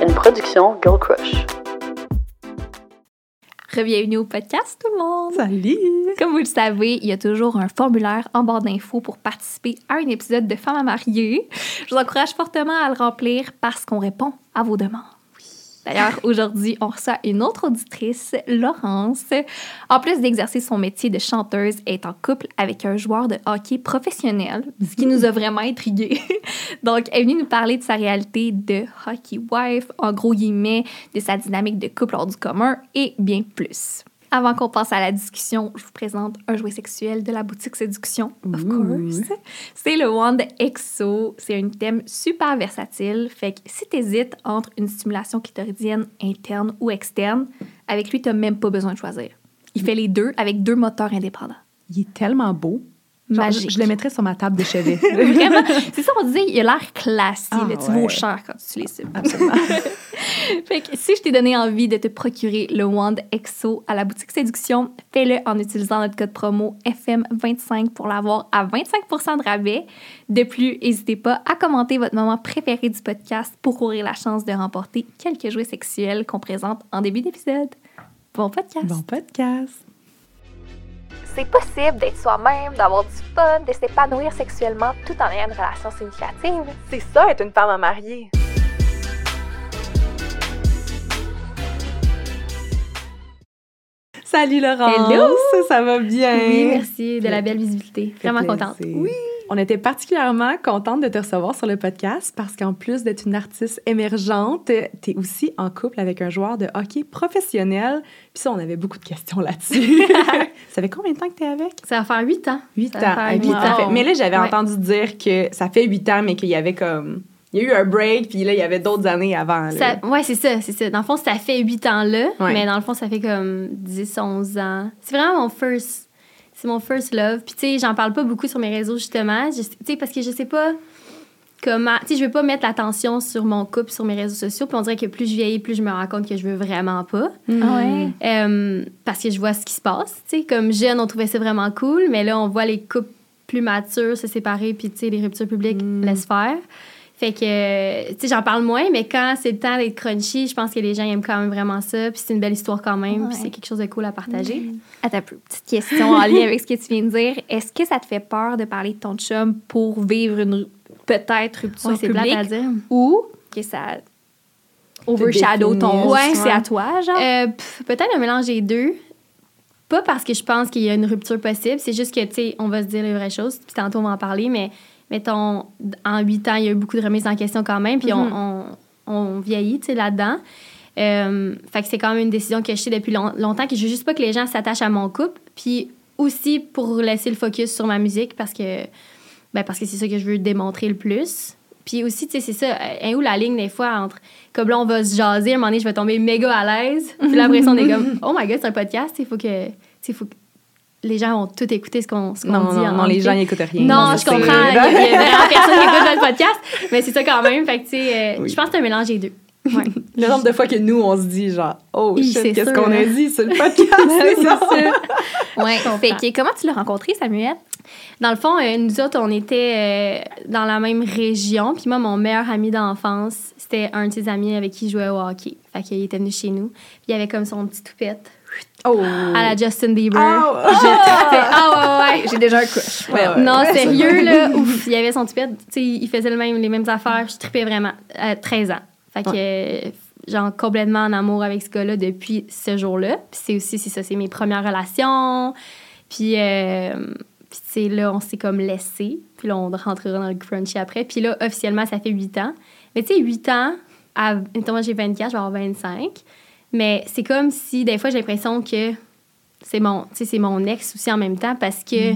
une production Girl Crush. Bienvenue au podcast, tout le monde! Salut! Comme vous le savez, il y a toujours un formulaire en barre d'infos pour participer à un épisode de Femmes à marier. Je vous encourage fortement à le remplir parce qu'on répond à vos demandes. D'ailleurs, aujourd'hui, on reçoit une autre auditrice, Laurence. En plus d'exercer son métier de chanteuse, elle est en couple avec un joueur de hockey professionnel, ce qui nous a vraiment intrigués. Donc, elle est venue nous parler de sa réalité de hockey wife, en gros guillemets, de sa dynamique de couple hors du commun et bien plus. Avant qu'on passe à la discussion, je vous présente un jouet sexuel de la boutique Séduction, of course. C'est le Wand EXO. C'est un thème super versatile. Fait que si t'hésites entre une stimulation clitoridienne interne ou externe, avec lui, t'as même pas besoin de choisir. Il fait les deux avec deux moteurs indépendants. Il est tellement beau. Magique. Je, je le mettrais sur ma table de chevet. Vraiment, c'est ça, on disait, il a l'air classique. Ah, là, tu ouais. vaux cher quand tu utilises ça. Absolument. Fait que si je t'ai donné envie de te procurer le Wand EXO à la boutique Séduction, fais-le en utilisant notre code promo FM25 pour l'avoir à 25 de rabais. De plus, n'hésitez pas à commenter votre moment préféré du podcast pour courir la chance de remporter quelques jouets sexuels qu'on présente en début d'épisode. Bon podcast! bon podcast. C'est possible d'être soi-même, d'avoir du fun, de s'épanouir sexuellement tout en ayant une relation significative. C'est ça, être une femme à marier. Salut Laurence! Hello! Ça va bien? Oui, merci de la belle visibilité. Vraiment plaisir. contente. Oui. On était particulièrement contente de te recevoir sur le podcast parce qu'en plus d'être une artiste émergente, tu es aussi en couple avec un joueur de hockey professionnel. Puis ça, on avait beaucoup de questions là-dessus. ça fait combien de temps que tu es avec? Ça va faire huit ans. 8 va ans. faire Ah, huit huit ans. ans. Fait- Mais là, j'avais Ouais. entendu dire que ça fait 8 ans, mais qu'il y avait comme... Il y a eu un break, puis là, il y avait d'autres années avant. là. Ça, ouais, c'est ça, c'est ça. Dans le fond, ça fait 8 ans là, Ouais. mais dans le fond, ça fait comme 10, 11 ans. C'est vraiment mon first. C'est mon first love. Puis, tu sais, j'en parle pas beaucoup sur mes réseaux, justement. Je- Tu sais, parce que je sais pas comment. Tu sais, je veux pas mettre l'attention sur mon couple, sur mes réseaux sociaux. Puis, on dirait que plus je vieillis, plus je me rends compte que je veux vraiment pas. Mm. Ah Euh, parce que je vois ce qui se passe. Tu sais, comme jeune, on trouvait ça vraiment cool, mais là, on voit les couples plus matures se séparer, puis, tu sais, les ruptures publiques Mm. laissent faire. Fait que, tu sais, j'en parle moins, mais quand c'est le temps d'être crunchy, je pense que les gens aiment quand même vraiment ça. Puis c'est une belle histoire quand même, puis c'est quelque chose de cool à partager. Attends un peu, petite question en lien avec ce que tu viens de dire. Est-ce que ça te fait peur de parler de ton chum pour vivre une peut-être rupture Ouais, publique à dire. ou que ça overshadow ton ouais, c'est à toi, genre? Euh, Peut-être un mélange des deux. Pas parce que je pense qu'il y a une rupture possible, c'est juste que, tu sais, on va se dire les vraies choses, puis tantôt on va en parler, mais mettons, en huit ans, il y a eu beaucoup de remises en question quand même, puis on, on, on vieillit, tu sais, là-dedans. Euh, fait que c'est quand même une décision que je sais depuis long- longtemps, que je veux juste pas que les gens s'attachent à mon couple, puis aussi pour laisser le focus sur ma musique, parce que, ben, parce que c'est ça que je veux démontrer le plus. Puis aussi, tu sais, c'est ça, euh, hein, où la ligne des fois entre, comme là, on va se jaser, à un moment donné, je vais tomber méga à l'aise. Puis là, après ça, on est comme, oh my god, c'est un podcast, il que, faut que les gens vont tout écouter ce qu'on ce qu'on Non, dit. non, non, les gens n'écoutent rien. Non, je comprends. Il y a, il y a vraiment personne qui écoute notre podcast, mais c'est ça quand même. Fait que, tu sais, euh, Oui. je pense que c'est un mélange des deux. Ouais. Le nombre de fois que nous, on se dit genre, oh shit, c'est qu'est-ce qu'on a dit sur le podcast? c'est ça? ouais. Fait que comment tu l'as rencontré, Samuel? Dans le fond, euh, nous autres, on était euh, dans la même région. Puis moi, mon meilleur ami d'enfance, c'était un de ses amis avec qui je jouais au hockey. Fait qu'il était venu chez nous. Puis il avait comme son petit toupette Oh! à la Justin Bieber. Ah, trippais. Ah ouais, ouais. J'ai déjà un crush. Ouais, ouais. Non, sérieux, là, ouf, il avait son sais, il faisait le même, les mêmes affaires. Je trippais vraiment. À 13 ans. Fait que, euh, genre, complètement en amour avec ce gars-là depuis ce jour-là. Puis c'est aussi, c'est ça, c'est mes premières relations. Puis, euh, puis tu sais, là, on s'est comme laissé. Puis là, on rentrera dans le crunchy après. Puis là, officiellement, ça fait 8 ans. Mais tu sais, 8 ans, à, moi, j'ai 24, je vais avoir 25. Mais c'est comme si, des fois, j'ai l'impression que c'est mon, c'est mon ex aussi en même temps parce que,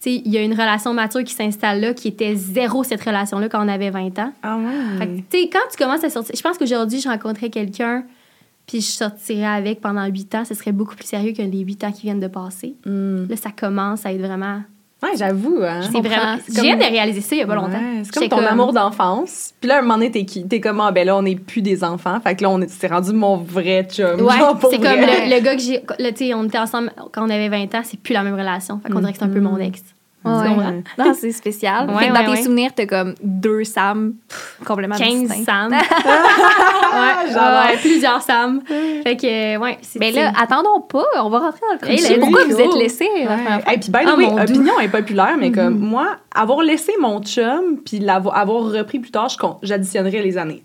sais, il y a une relation mature qui s'installe là qui était zéro cette relation-là quand on avait 20 ans. Ah Fait que, ouais. tu sais, quand tu commences à sortir, je pense qu'aujourd'hui, je rencontrais quelqu'un puis je sortirais avec pendant 8 ans, ce serait beaucoup plus sérieux que les 8 ans qui viennent de passer. Hmm. Là, ça commence à être vraiment. Ouais, j'avoue, hein. C'est vraiment. C'est Je viens comme- de réaliser ça il y a pas longtemps. Ouais, c'est comme ton amour d'enfance. Puis là, un moment donné, t'es qui? T'es comme, ah, ben là, on n'est plus des enfants. Fait que là, on est, c'est rendu mon vrai chum. Ouais, c'est comme le, le gars que j'ai. Là, tu sais, on était ensemble quand on avait 20 ans, c'est plus la même relation. Fait qu'on dirait que c'est un peu mon ex. Ouais. comprends? Non, c'est spécial. Ouais, Fait que dans ouais, tes ouais. souvenirs, t'as comme deux Sam complètement 15 distincts. Sam. ouais, ouais, plusieurs Sam. Fait que, ouais, c'est Mais là, attendons pas, on va rentrer dans le let's Pourquoi vous êtes laissés la première fois? Et puis, the Ah, way, mon doux. opinion impopulaire, mais comme moi, avoir laissé mon chum puis l'avoir avoir repris plus tard, j'additionnerais les années.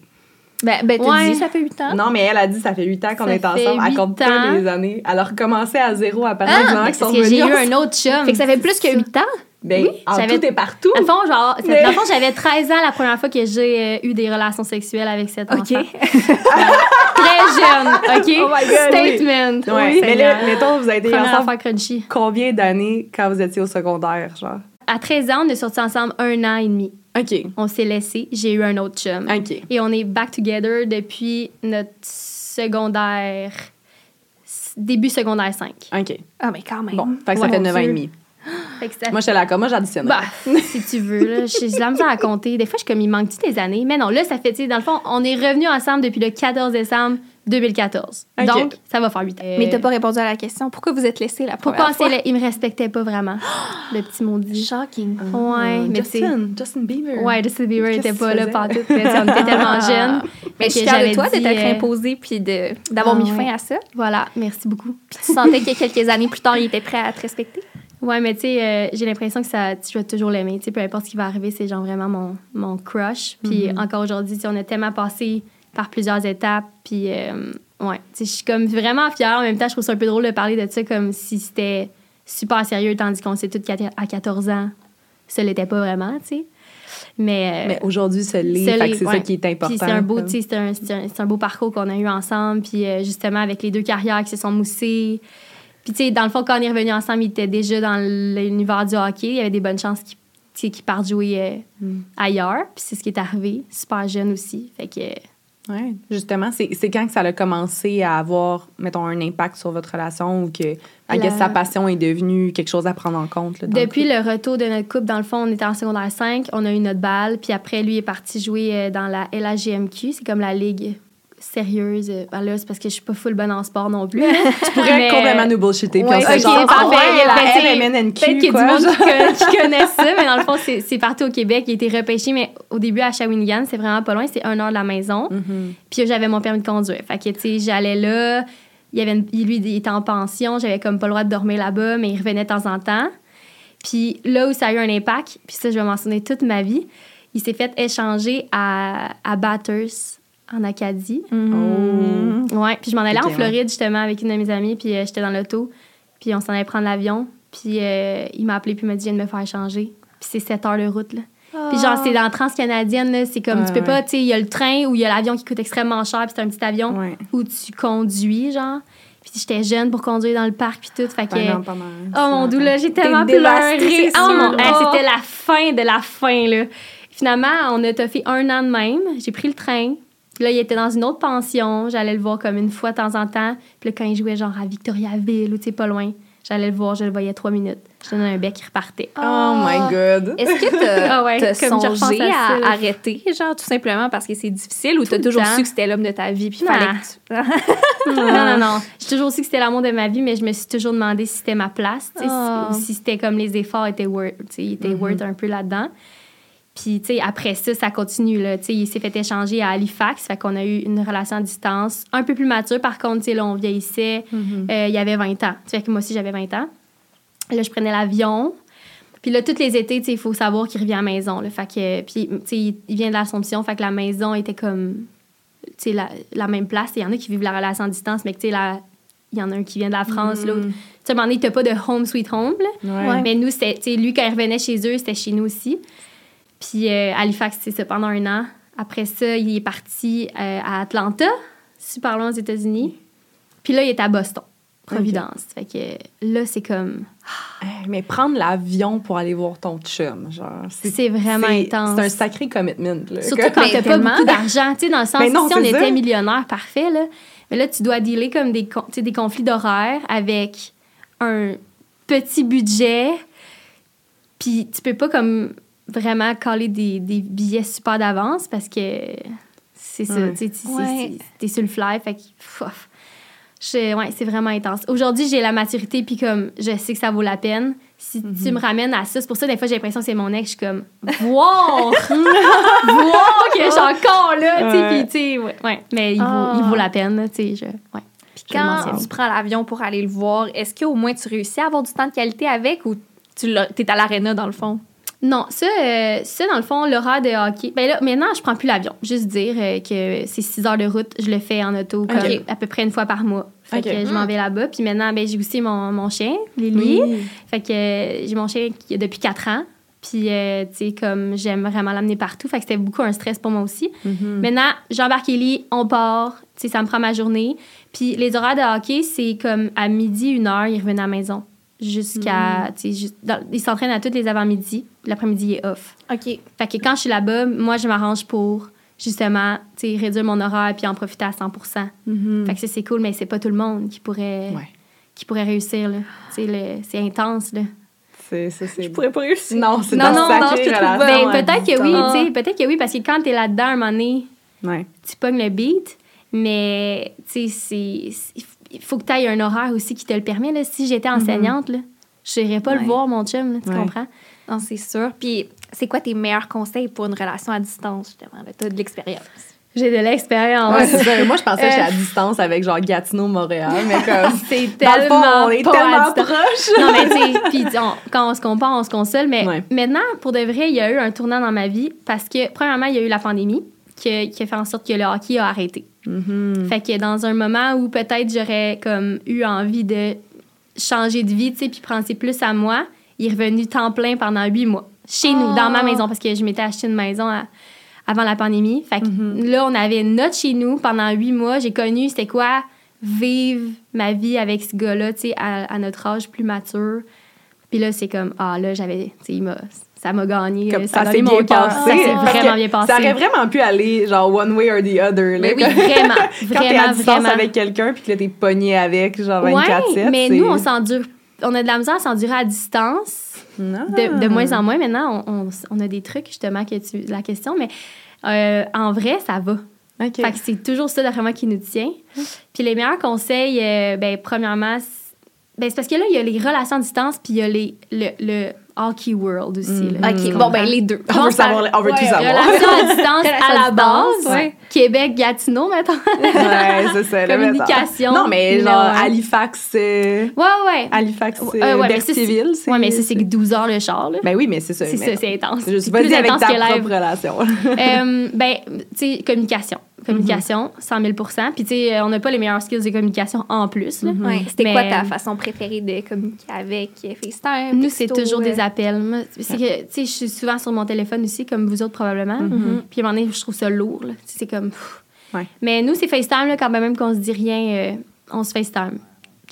Ben, ben t'as Ouais. dit, ça fait 8 ans. Non, mais elle a dit ça fait 8 ans qu'on Ça est ensemble. Elle huit compte ans. pas les années. Elle a recommencé à zéro à partir Ah, parce que j'ai eu un autre chum. Fait que ça fait plus que 8 ans? Ben, en j'avais- tout et partout. Dans le fond, genre, c'est- Mais- dans le fond, j'avais 13 ans la première fois que j'ai euh, eu des relations sexuelles avec cet OK. enfant. Très jeune, OK? Oh my God, oui. Statement. Ouais. Oui, mais là, mettons, vous avez été ensemble crunchy. combien d'années quand vous étiez au secondaire, genre? À 13 ans, on est sortis ensemble un an et demi. OK. On s'est laissé. J'ai eu un autre chum. OK. Et on est back together depuis notre secondaire. Début secondaire 5. OK. Ah, mais quand même. Bon, fait que ça Ouais, fait mon 9 ans et demi. Fait que ça Moi, j'étais là comme moi, j'additionne. Bah, si tu veux, là. J'ai de la misère à compter. Des fois, je suis comme, il manque-tu des années? Mais non, là, ça fait, tu sais, dans le fond, on est revenus ensemble depuis le 14 décembre 2014. Ok. Donc, ça va faire 8 ans. Mais t'as pas répondu à la question. Pourquoi vous êtes laissés la première Pourquoi fois? Il me respectait pas vraiment, le petit maudit. Shocking. Ouais, mais tu sais... Justin, Justin Bieber. Ouais, Justin Bieber était pas là mais sais, On était tellement jeunes. Mais je suis fière de toi de t'être euh, imposée puis de, d'avoir Ah, mis ouais. fin à ça. Voilà, merci beaucoup. Puis tu sentais que quelques années plus tard, il était prêt à te respecter? Ouais, mais tu sais, euh, j'ai l'impression que ça, je vais toujours l'aimer. Tu sais, peu importe ce qui va arriver, c'est genre vraiment mon, mon crush. Puis encore aujourd'hui, on a tellement passé par plusieurs étapes. Puis, euh, ouais, tu sais, je suis comme vraiment fière. En même temps, je trouve ça un peu drôle de parler de ça comme si c'était super sérieux, tandis qu'on sait tous qu'à 14 ans, ça l'était pas vraiment, tu sais. Mais, euh, Mais aujourd'hui, que l'est, c'est ça qui est important. Puis c'est un beau, c'est un, c'est un, c'est un beau parcours qu'on a eu ensemble. Puis euh, justement, avec les deux carrières qui se sont moussées. Puis tu sais, dans le fond, quand on est revenus ensemble, il était déjà dans l'univers du hockey. Il y avait des bonnes chances qu'il tu sais, qu'il parte jouer euh, Mm. ailleurs. Puis c'est ce qui est arrivé. Super jeune aussi. Fait que Ouais, justement, c'est quand que ça a commencé à avoir, mettons, un impact sur votre relation ou que, La- sa passion est devenue quelque chose à prendre en compte. là, le Depuis couple? le retour de notre couple, dans le fond, on était en secondaire 5, on a eu notre balle, puis après, lui est parti jouer euh, dans la LAGMQ, c'est comme la ligue sérieuse. Euh, ben là, c'est parce que je suis pas full bonne en sport non plus. Tu pourrais Mais- complètement nous bullshitter. Puis Ouais, on serait ok, genre, parfait. ah ouais, Ben, la MNNQ, Peut-être qu'il y a du monde qui, con- qui connaît ça, mais dans le fond, c'est c'est partout au Québec. Il a été repêché, mais au début à Shawinigan, c'est vraiment pas loin, c'est un heure de la maison. Mhm. Puis j'avais mon permis de conduire. Fait que, tu sais, j'allais là. Il avait une- lui, il était en pension. J'avais comme pas le droit de dormir là-bas, mais il revenait de temps en temps. Puis là où ça a eu un impact, puis ça, je vais m'en souvenir toute ma vie, il s'est fait échanger à, à Bathurst, en Acadie. Oh. Ouais, puis je m'en allais en. Floride, justement, avec une de mes amies, puis euh, j'étais dans l'auto, puis on s'en allait prendre l'avion, puis euh, il m'a appelé, puis il m'a dit, je viens de me faire échanger. Puis c'est 7 heures de route, là. Puis genre, c'est dans Transcanadienne, là, c'est comme, Ouais, tu peux ouais. pas, tu sais, il y a le train ou il y a l'avion qui coûte extrêmement cher, puis c'est un petit avion Ouais. où tu conduis, genre. Puis j'étais jeune pour conduire dans le parc, puis tout, fait que... Ben non, pas mal. Oh mon dieu, là, j'ai tellement pleuré. Oh mon, hey, c'était la fin de la fin, là. Finalement, on a fait un an de même. J'ai pris le train. Puis là, il était dans une autre pension. J'allais le voir comme une fois de temps en temps. Puis là, quand il jouait genre à Victoriaville ou tu sais, pas loin, j'allais le voir, je le voyais trois minutes. Je donnais un bec, il repartait. Oh my God. Est-ce que t'as Ah ouais, songé à ça, à, là. arrêter, genre, tout simplement parce que c'est difficile ou t'as toujours temps. su que c'était l'homme de ta vie puis Non. fallait que tu... non, non, non. J'ai toujours su que c'était l'amour de ma vie, mais je me suis toujours demandé si c'était ma place, Oh. si- ou si c'était comme les efforts étaient worth, étaient worth un peu là-dedans. Puis, tu sais, après ça, ça continue, là. Tu sais, il s'est fait échanger à Halifax, fait qu'on a eu une relation à distance, un peu plus mature. Par contre, tu sais, là, on vieillissait. Euh, il y avait 20 ans. Tu que moi aussi, j'avais 20 ans. Là, je prenais l'avion. Puis là, tous les étés, tu sais, il faut savoir qu'il revient à la maison, là. Fait que, puis, tu sais, il- vient de l'Assomption, fait que la maison était comme, tu sais, la, la même place. Il y en a qui vivent la relation à distance, mais que, tu sais, il y en a un qui vient de la France, l'autre. Tu sais, à un moment donné, t'as pas de home sweet home, là. Ouais. Mais nous, c'était, tu sais, lui, quand il revenait chez eux, c'était chez nous aussi. Puis euh, Halifax, c'est ça, pendant un an. Après ça, il est parti euh, à Atlanta, super loin aux États-Unis. Puis là, il est à Boston, Providence. Fait que là, c'est comme... Hey, Mais prendre l'avion pour aller voir ton chum, genre. C'est vraiment intense. C'est un sacré commitment. Là, Surtout quand t'as pas beaucoup d'argent, tu sais, dans le sens non, que si on était ça. millionnaire, parfait, là. Mais là, tu dois dealer comme des, con- tu sais, des conflits d'horaires avec un petit budget. Puis tu peux pas comme vraiment caler des, des billets super d'avance parce que c'est ça, tu t'es sur le fly, fait que... pff, je- ouais, c'est vraiment intense. Aujourd'hui, j'ai la maturité, puis comme je sais que ça vaut la peine. si tu me ramènes à ça, c'est pour ça, des fois, j'ai l'impression que c'est mon ex, je suis comme, voir! voir que je suis encore là, tu sais, puis, tu sais, ouais, ouais. Mais il, Ah. vaut, il vaut la peine, tu sais, je, ouais. Puis quand tu prends l'avion pour aller le voir, est-ce qu'au moins tu réussis à avoir du temps de qualité avec ou tu t'es à l'aréna dans le fond? Non, ça, euh, ça, dans le fond, l'horaire de hockey. Ben là, maintenant, je prends plus l'avion. Juste dire euh, que c'est 6 heures de route. Je le fais en auto à peu près une fois par mois. Fait que je m'en vais là-bas. Puis maintenant, ben, j'ai aussi mon, mon chien, Lily. Fait que euh, j'ai mon chien qui depuis 4 ans. Puis, euh, tu sais, comme j'aime vraiment l'amener partout. Fait que c'était beaucoup un stress pour moi aussi. Mhm. Maintenant, j'embarque Ellie, on part. Tu sais, ça me prend ma journée. Puis les horaires de hockey, c'est comme à midi, une heure, ils reviennent à la maison. Jusqu'à. dans- ils s'entraînent à toutes les avant-midi. L'après-midi il est off. OK. Fait que quand je suis là-bas, moi, je m'arrange pour justement, réduire mon horaire puis en profiter à 100 Mhm. Fait que ça, c'est cool, mais c'est pas tout le monde qui pourrait, Ouais. qui pourrait réussir, là. Le- c'est intense, là. C'est, ça, c'est... pas réussir. Non, c'est Non, non, non, je te trouve. Ben, à peut-être que oui, sais, peut-être que oui, parce que quand t'es là-dedans, un moment donné, Ouais. tu pognes le beat, mais, tu sais, c'est... c'est- Il faut que tu aies un horaire aussi qui te le permet, là. Si j'étais enseignante, là, je n'irais pas Ouais. le voir, mon chum, là, tu Ouais. comprends? Non, c'est sûr. Puis c'est quoi tes meilleurs conseils pour une relation à distance, justement? Tu as de l'expérience. J'ai de l'expérience. Ouais, c'est ça. Moi, je pensais que j'étais à distance avec genre Gatineau, Montréal, mais comme. C'est Dans le tellement fond, on est tellement proches. non, mais tu sais, quand on se compare, on se console. Mais Ouais. maintenant, pour de vrai, il y a eu un tournant dans ma vie parce que, premièrement, il y a eu la pandémie qui a, qui a fait en sorte que le hockey a arrêté. Mhm. Fait que dans un moment où peut-être j'aurais comme eu envie de changer de vie, tu sais, puis penser plus à moi, il est revenu temps plein pendant huit mois. Chez nous, dans ma Ah. maison, parce que je m'étais acheté une maison à- avant la pandémie. Fait que là, on avait notre chez nous pendant huit mois. J'ai connu c'était quoi vivre ma vie avec ce gars-là, tu sais, à, à notre âge plus mature. Puis là, c'est comme, ah là, j'avais, tu sais, il m'a- ça m'a gagné. Comme ça ça s'est bien passé. Ça s'est vraiment bien passé. Ça aurait vraiment pu aller genre one way or the other. là, Mais oui, comme- vraiment, Quand t'es à distance vraiment. avec quelqu'un puis que t'es pogné avec genre 24-7. Ouais, mais nous, on s'endure. On a de la misère à s'endurer à distance. Non. De, de moins en moins, maintenant, on, on- on a des trucs, justement, que tu. La question, mais euh, en vrai, ça va. OK. Fait que c'est toujours ça, d'après moi, qui nous tient. Puis les meilleurs conseils, euh, ben, premièrement, ben, c'est parce que là, il y a les relations à distance, puis il y a les, le, le hockey world aussi. Mm. là. OK, bon, ben les deux. On veut savoir- on veut tout Ouais, savoir. Relations à distance à la base. ouais. Québec-Gatineau, mettons. Ouais, c'est ça. Communication. Non, mais genre un. Halifax, euh, Ouais, ouais. Halifax, Euh, euh, ouais, mais ça, c'est- Berthierville, c'est. Ouais, mais ça, c'est 12 heures le char, là. Ben oui, mais c'est ça. c'est ça, c'est intense. Je suis C'est pas plus dit avec ta propre relation. Euh, ben, tu sais, communication. Communication, 100 000% Puis, tu sais, on n'a pas les meilleurs skills de communication en plus. Ouais. C'était quoi ta façon préférée de communiquer avec euh, FaceTime? Nous, c'est toujours des euh, appels. C'est que, tu sais, je suis souvent sur mon téléphone aussi, comme vous autres probablement. Puis, à un moment donné, je trouve ça lourd. C'est comme. Ouais. Mais nous, c'est FaceTime, là, quand même qu'on se dit rien, euh, on se FaceTime.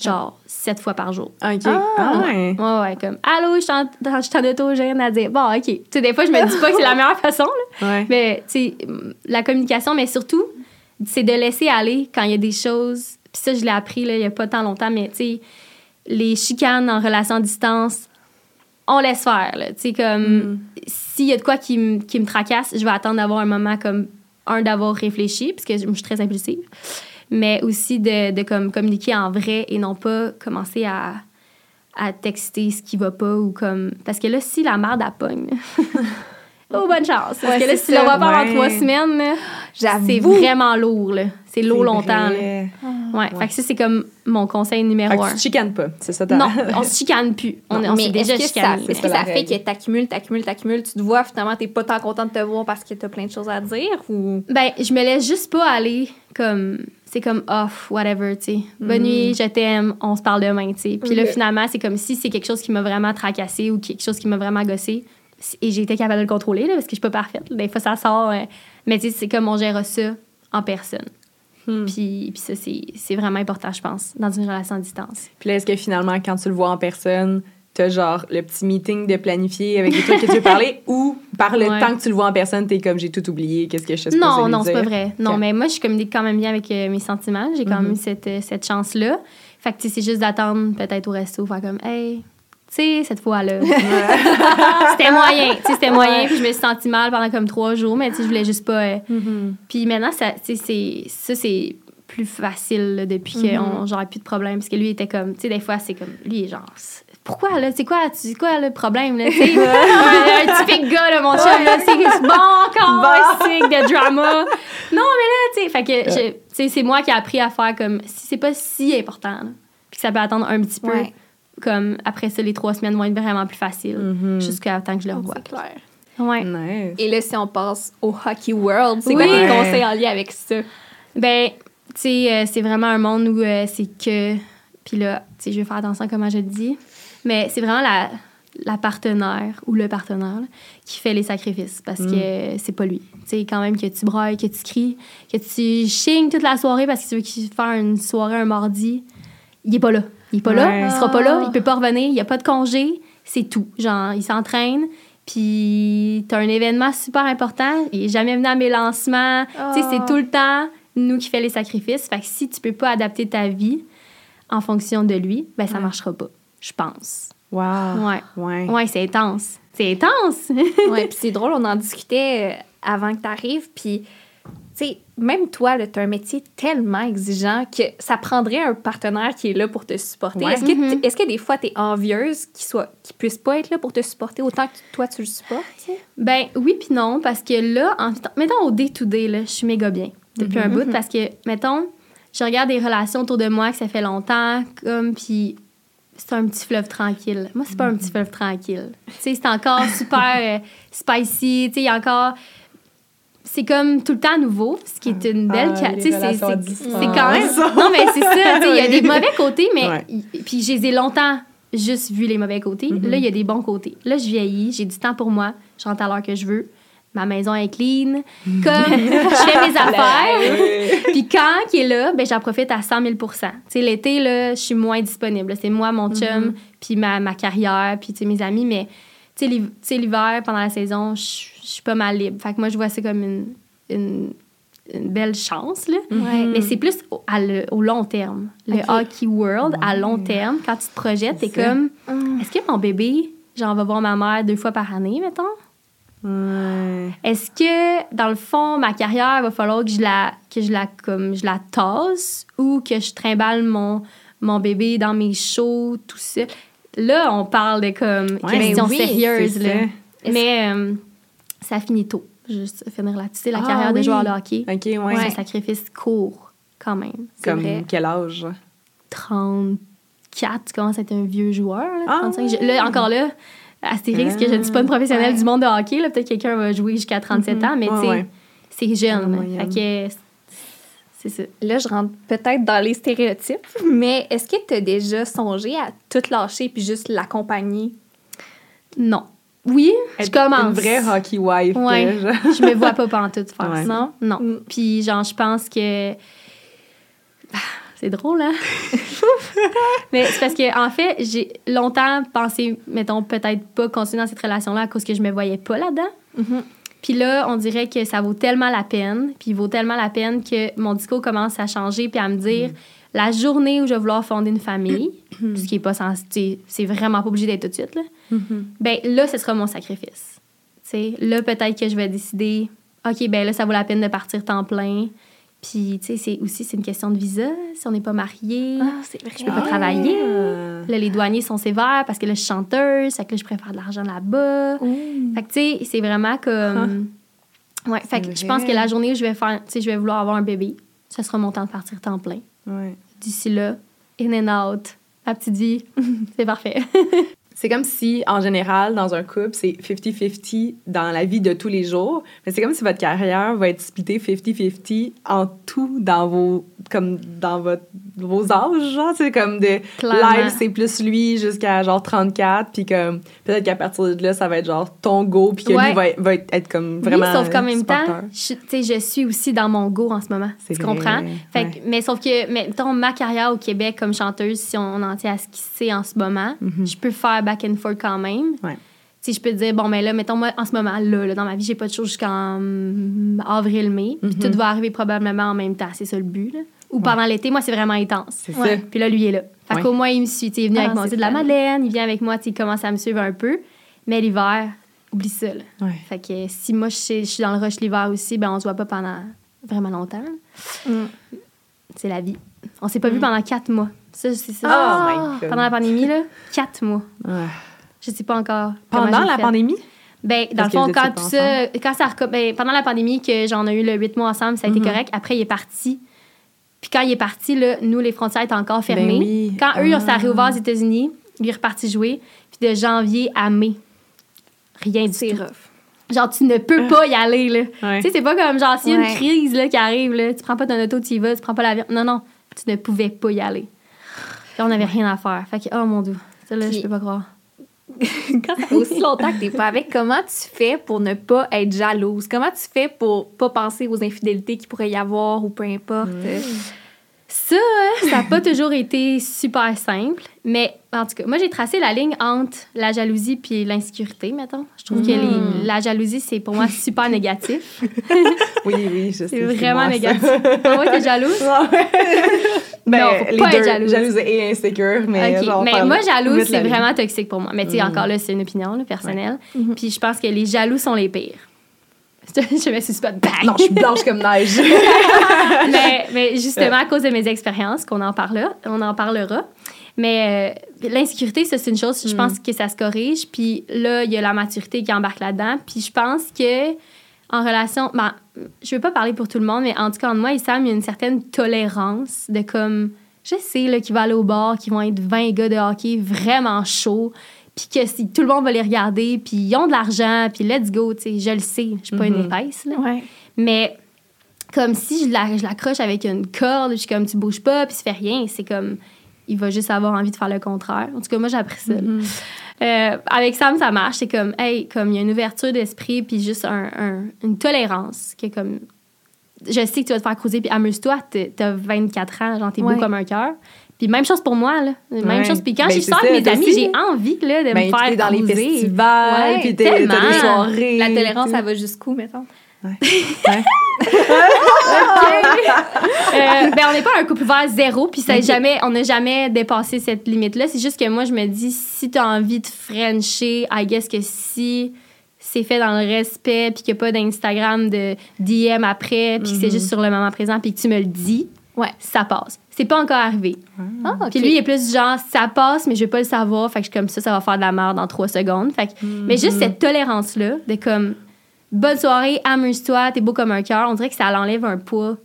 Genre, sept fois par jour. OK. Ah, ouais. Ouais, ouais, comme Allô, je suis en- je suis en auto, j'ai rien à dire. Bon, OK. Tu sais, des fois, je me dis pas que c'est la meilleure façon, là. Ouais. Mais, tu sais, la communication, mais surtout, c'est de laisser aller quand il y a des choses. Puis ça, je l'ai appris, là, il y a pas tant longtemps, mais, tu sais, les chicanes en relation à distance, on laisse faire, là. Tu sais, comme, s'il y a de quoi qui, me- qui me tracasse, je vais attendre d'avoir un moment comme, un, d'avoir réfléchi, parce que je je suis très impulsive, mais aussi de, de comme, communiquer en vrai et non pas commencer à à texter ce qui va pas ou comme parce que là si la merde elle pogne oh bonne chance. Parce Ouais, que là si tu la ça. vois pas avant trois semaines c'est vraiment lourd là. C'est lourd longtemps là. ouais, fait que ça c'est comme mon conseil Fait numéro que un. tu te chicanes pas, c'est ça ta... non on se chicane plus. On, Non, on s'est déjà est-ce que ça, chicané. est-ce que C'est ça la fait que t'accumules, t'accumules, t'accumules, tu te vois, finalement, t'es pas tant content de te voir parce que t'as plein de choses à dire ou... Ben, je me laisse juste pas aller comme. C'est comme off, whatever, tu sais. Bonne nuit, je t'aime, on se parle demain, tu sais. Puis là, finalement, c'est comme si c'est quelque chose qui m'a vraiment tracassé ou quelque chose qui m'a vraiment gossé. Et été capable de le contrôler, là, parce que je suis pas parfaite. Des fois, ça sort. euh, mais tu sais, c'est comme on gère ça en personne. Hmm. Puis, puis ça, c'est c'est vraiment important, je pense, dans une relation à distance. Puis là, est-ce que finalement, quand tu le vois en personne, t'as genre le petit meeting de planifier avec des trucs que tu veux parler ou par le Ouais. temps que tu le vois en personne, t'es comme j'ai tout oublié, qu'est-ce que je suis Non, non, c'est pas vrai. Non, mais moi, je communique quand même bien avec euh, mes sentiments. J'ai quand Mhm. même cette, euh, cette chance-là. Fait que, tu sais, c'est juste d'attendre peut-être au resto, faire comme, hey, tu sais, cette fois-là. c'était moyen, tu sais, c'était moyen. Puis je me suis sentie mal pendant comme trois jours, mais tu sais, je voulais juste pas. euh, Mhm. Puis maintenant, ça, tu sais, c'est- ça, c'est plus facile là, depuis Mhm. qu'on j'aurais plus de problème. Parce que lui, il était comme, tu sais, des fois, c'est comme, lui, genre pourquoi, là? C'est quoi, c'est quoi le problème, là? Tu sais, un, un typique gars, là, mon chum, là, c'est bon encore, sick de drama. Non, mais là, tu sais, fait que, tu sais, c'est moi qui ai appris à faire comme, si c'est pas si important, là, puis que ça peut attendre un petit peu, Ouais. comme, après ça, les trois semaines vont être vraiment plus faciles, Mhm. jusqu'à temps que je le revoie. C'est clair. Ouais. Nice. Et là, si on passe au Hockey World, c'est quoi tes conseils en lien avec ça? Ben, tu sais, euh, c'est vraiment un monde où euh, c'est que. Puis là, tu sais, je vais faire attention à comment je le dis. Mais c'est vraiment la, la partenaire ou le partenaire là, qui fait les sacrifices parce que c'est pas lui. Tu sais, quand même que tu brailles, que tu cries, que tu chignes toute la soirée parce que tu veux qu'il faire une soirée un mardi, il est pas là. Il est pas Ouais. là, il sera pas là, il peut pas revenir, il y a pas de congé, c'est tout. Genre, il s'entraîne. Puis, t'as un événement super important. Il est jamais venu à mes lancements. Tu sais, Ah. c'est tout le temps nous qui fait les sacrifices. Fait que si tu peux pas adapter ta vie en fonction de lui, ben ça marchera pas, je pense. Wow. Ouais. Ouais. Ouais, c'est intense. C'est intense! ouais, puis c'est drôle, on en discutait euh, avant que tu arrives, puis tu sais, même toi, tu as un métier tellement exigeant que ça prendrait un partenaire qui est là pour te supporter. Ouais. Est-ce que, Mhm. est-ce que des fois, tu es envieuse qu'il soit qu'il puisse pas être là pour te supporter autant que toi, tu le supportes? Ben oui puis non, parce que là, en, mettons au day-to-day, là, je suis méga bien depuis un bout, parce que, mettons, je regarde des relations autour de moi que ça fait longtemps, comme, puis c'est un petit fleuve tranquille. Moi, c'est pas un petit fleuve tranquille. C'est encore super euh, spicy, il y a encore... C'est comme tout le temps nouveau, ce qui est une belle... Ah, c'est- quand même... Non, mais c'est ça, il y a des mauvais côtés, mais... Ouais. y- Puis je les ai longtemps juste vu les mauvais côtés. Là, il y a des bons côtés. Là, je vieillis, j'ai du temps pour moi, je rentre à l'heure que je veux. Ma maison est clean, comme je fais mes affaires. Puis quand il est là, ben j'en profite à 100 000 Tu sais, l'été, là, je suis moins disponible. C'est moi, mon chum, puis ma, ma carrière, puis tu sais, mes amis. Mais tu sais, l'hiv- tu sais, l'hiver, pendant la saison, je je suis pas mal libre. Fait que moi, je vois ça comme une, une, une belle chance, là. Ouais. Mais c'est plus au, à le- au long terme. Le hockey world, à long terme, quand tu te projettes, t'es comme, Hum. est-ce que mon bébé, genre, va voir ma mère deux fois par année, mettons? Ouais. Est-ce que, dans le fond, ma carrière, va falloir que je la, que je la, comme, je la tasse ou que je trimballe mon, mon bébé dans mes shows, tout ça? Là, on parle de comme Ouais, questions oui, sérieuses. Là. ça. Mais euh, ça finit tôt. Juste finir là-dessus. La Ah, carrière de oui. joueur de hockey. Ouais. C'est un sacrifice court, quand même. Comme vrai. quel âge? 34, tu commences à être un vieux joueur. Là, Ah, 35. Je- là, encore là, Astérix, que je ne suis pas une professionnelle Ouais. du monde de hockey. là, Peut-être quelqu'un va jouer jusqu'à 37 ans, mais tu sais, c'est jeune. Fait que c'est ça. Là, je rentre peut-être dans les stéréotypes, mais est-ce que tu as déjà songé à tout lâcher puis juste l'accompagner? Non. Oui, je Être commence. Une vraie hockey wife. Ouais. je me vois pas pantoute faire Ouais. ça. Non? Non. Mm. Puis, genre, je pense que. C'est drôle, hein? Mais c'est parce que, en fait, j'ai longtemps pensé, mettons, peut-être pas continuer dans cette relation-là à cause que je me voyais pas là-dedans. Mhm. Puis là, on dirait que ça vaut tellement la peine, puis il vaut tellement la peine que mon discours commence à changer, puis à me dire la journée où je vais vouloir fonder une famille, ce qui est pas sais, c'est vraiment pas obligé d'être tout de suite, là, ben là, ce sera mon sacrifice. Tu sais, là, peut-être que je vais décider, OK, ben là, ça vaut la peine de partir temps plein. Puis, tu sais, c'est aussi, c'est une question de visa. Si on n'est pas marié, vrai. je peux pas travailler. Ah. Là, les douaniers sont sévères parce que là, je suis chanteuse, fait que là, je préfère de l'argent là-bas. Fait que, tu sais, c'est vraiment comme. Ouais, fait que je pense que la journée où je vais faire, tu sais, je vais vouloir avoir un bébé, ce sera mon temps de partir temps plein. Ouais. D'ici là, in and out, ma petite vie, c'est parfait. C'est comme si, en général, dans un couple, c'est 50-50 dans la vie de tous les jours. Mais c'est comme si votre carrière va être splittée 50-50 en tout dans vos, comme dans votre, vos âges. Genre, c'est comme de Clairement. live, c'est plus lui jusqu'à genre 34. Puis comme, peut-être qu'à partir de là, ça va être genre ton go. Puis que Ouais. lui va, être- va être, être comme vraiment. oui, sauf qu'en même temps, je, tu sais, je suis aussi dans mon go en ce moment. Tu vrai, comprends? Fait ouais. que- mais sauf que, mettons, ma carrière au Québec comme chanteuse, si on en tient à ce qui c'est en ce moment, je peux faire back and forth quand même. Ouais. Sais, je peux te dire, bon, mais là, mettons, moi, en ce moment, là, là, dans ma vie, j'ai pas de choses jusqu'en hum, avril-mai. Puis Mhm. tout va arriver probablement en même temps. C'est ça le but, là. Ou pendant l'été, moi, c'est vraiment intense. Ça. Puis là, lui, il est là. Fait Ouais. qu'au moins, il me suit. Il est venu Ah, avec moi. c'est de la. Madeleine, il vient avec moi, il commence à me suivre un peu. Mais l'hiver, oublie ça, là. Ouais. Fait que si moi, je suis, je suis dans le rush l'hiver aussi, ben on se voit pas pendant vraiment longtemps. Mm. C'est la vie. On s'est pas vu pendant quatre mois. Ça, c'est ça. Oh my God. Pendant la pandémie, là, quatre mois. Ouais. Je sais pas encore. Pendant la fait. pandémie? Ben, dans Parce le fond, quand tout ça, quand ça, ben, pendant la pandémie, que j'en ai eu le huit mois ensemble, ça a été Mhm. correct. Après, il est parti. Puis quand il est parti, là, nous, les frontières étaient encore fermées. Ben oui. Quand eux, Ah. ça a réouvert aux États-Unis, il est reparti jouer. Puis de janvier à mai, rien du C'est tout. rough. Genre, tu ne peux pas y aller, là. Ouais. Tu sais, c'est pas comme genre, s'il y a Ouais. une crise là, qui arrive, là, tu prends pas ton auto, tu y vas, tu prends pas l'avion. Non, non, tu ne pouvais pas y aller. Là, on avait rien à faire. Fait que, oh mon dieu, ça là, Puis- je peux pas croire. Quand ça fait aussi longtemps que t'es pas avec, comment tu fais pour ne pas être jalouse? Comment tu fais pour pas penser aux infidélités qu'il pourrait y avoir ou peu importe? Ça, hein, ça n'a pas toujours été super simple, mais en tout cas, moi, j'ai tracé la ligne entre la jalousie puis l'insécurité, mettons. Je trouve que les- la jalousie, c'est pour moi super négatif. Oui, oui, je sais. C'est vraiment moi, négatif. Ah ouais, t'es jalouse? Ben, Non, faut les pas être deux, jalouse. jalouse et insécure, mais genre, Mais moi, jalouse, c'est vraiment toxique pour moi. Mais tu sais, Mm. encore là, c'est une opinion là, personnelle. Mhm. Puis je pense que les jaloux sont les pires. je me suis pas bang. Non, je suis blanche comme neige. mais, mais justement, à cause de mes expériences, qu'on en parlera, on en parlera. Mais euh, l'insécurité, ça, c'est une chose, je pense que ça se corrige. Puis là, il y a la maturité qui embarque là-dedans. Puis je pense que en relation, ben, je veux pas parler pour tout le monde, mais en tout cas, en moi et Sam, il y a une certaine tolérance de comme, je sais, là, qu'ils vont aller au bar, qu'ils vont être 20 gars de hockey vraiment chauds, puis que si tout le monde va les regarder, puis ils ont de l'argent, puis let's go, tu sais, je le sais, je suis pas une épaisse, là. Ouais. Mais comme si je la- je l'accroche avec une corde, je suis comme tu bouges pas, puis ça fait rien. C'est comme il va juste avoir envie de faire le contraire. En tout cas, moi, j'ai appris ça. là. Euh, avec Sam, ça marche. C'est comme, hey, comme il y a une ouverture d'esprit, puis juste un- un- une tolérance. Que comme, je sais que tu vas te faire cruiser, puis amuse-toi, t'as 24 ans, genre, t'es Ouais. beau comme un cœur. Puis même chose pour moi, là. Même Ouais. chose. Puis quand Ben, je sors avec mes amis, j'ai envie, là, de Ben, me faire dans les festivals, Ouais, puis t'es des tellement. soirées. La tolérance, ça va jusqu'où, mettons? Ouais. Euh, ben, on n'est pas un couple ouvert zéro, puis ça est Ok. jamais, on n'a jamais dépassé cette limite-là. C'est juste que moi, je me dis, si tu as envie de Frencher, I guess que si c'est fait dans le respect, puis qu'il n'y a pas d'Instagram de DM après, puis que c'est juste sur le moment présent, puis que tu me le dis, Ouais. ça passe. C'est pas encore arrivé. Ah, ok. Puis lui, il est plus genre, ça passe, mais je veux pas le savoir, fait que je suis comme ça, ça va faire de la merde dans trois secondes. Fait que- Mais juste cette tolérance-là, de comme, bonne soirée, amuse-toi, t'es beau comme un cœur, on dirait que ça l'enlève un poids.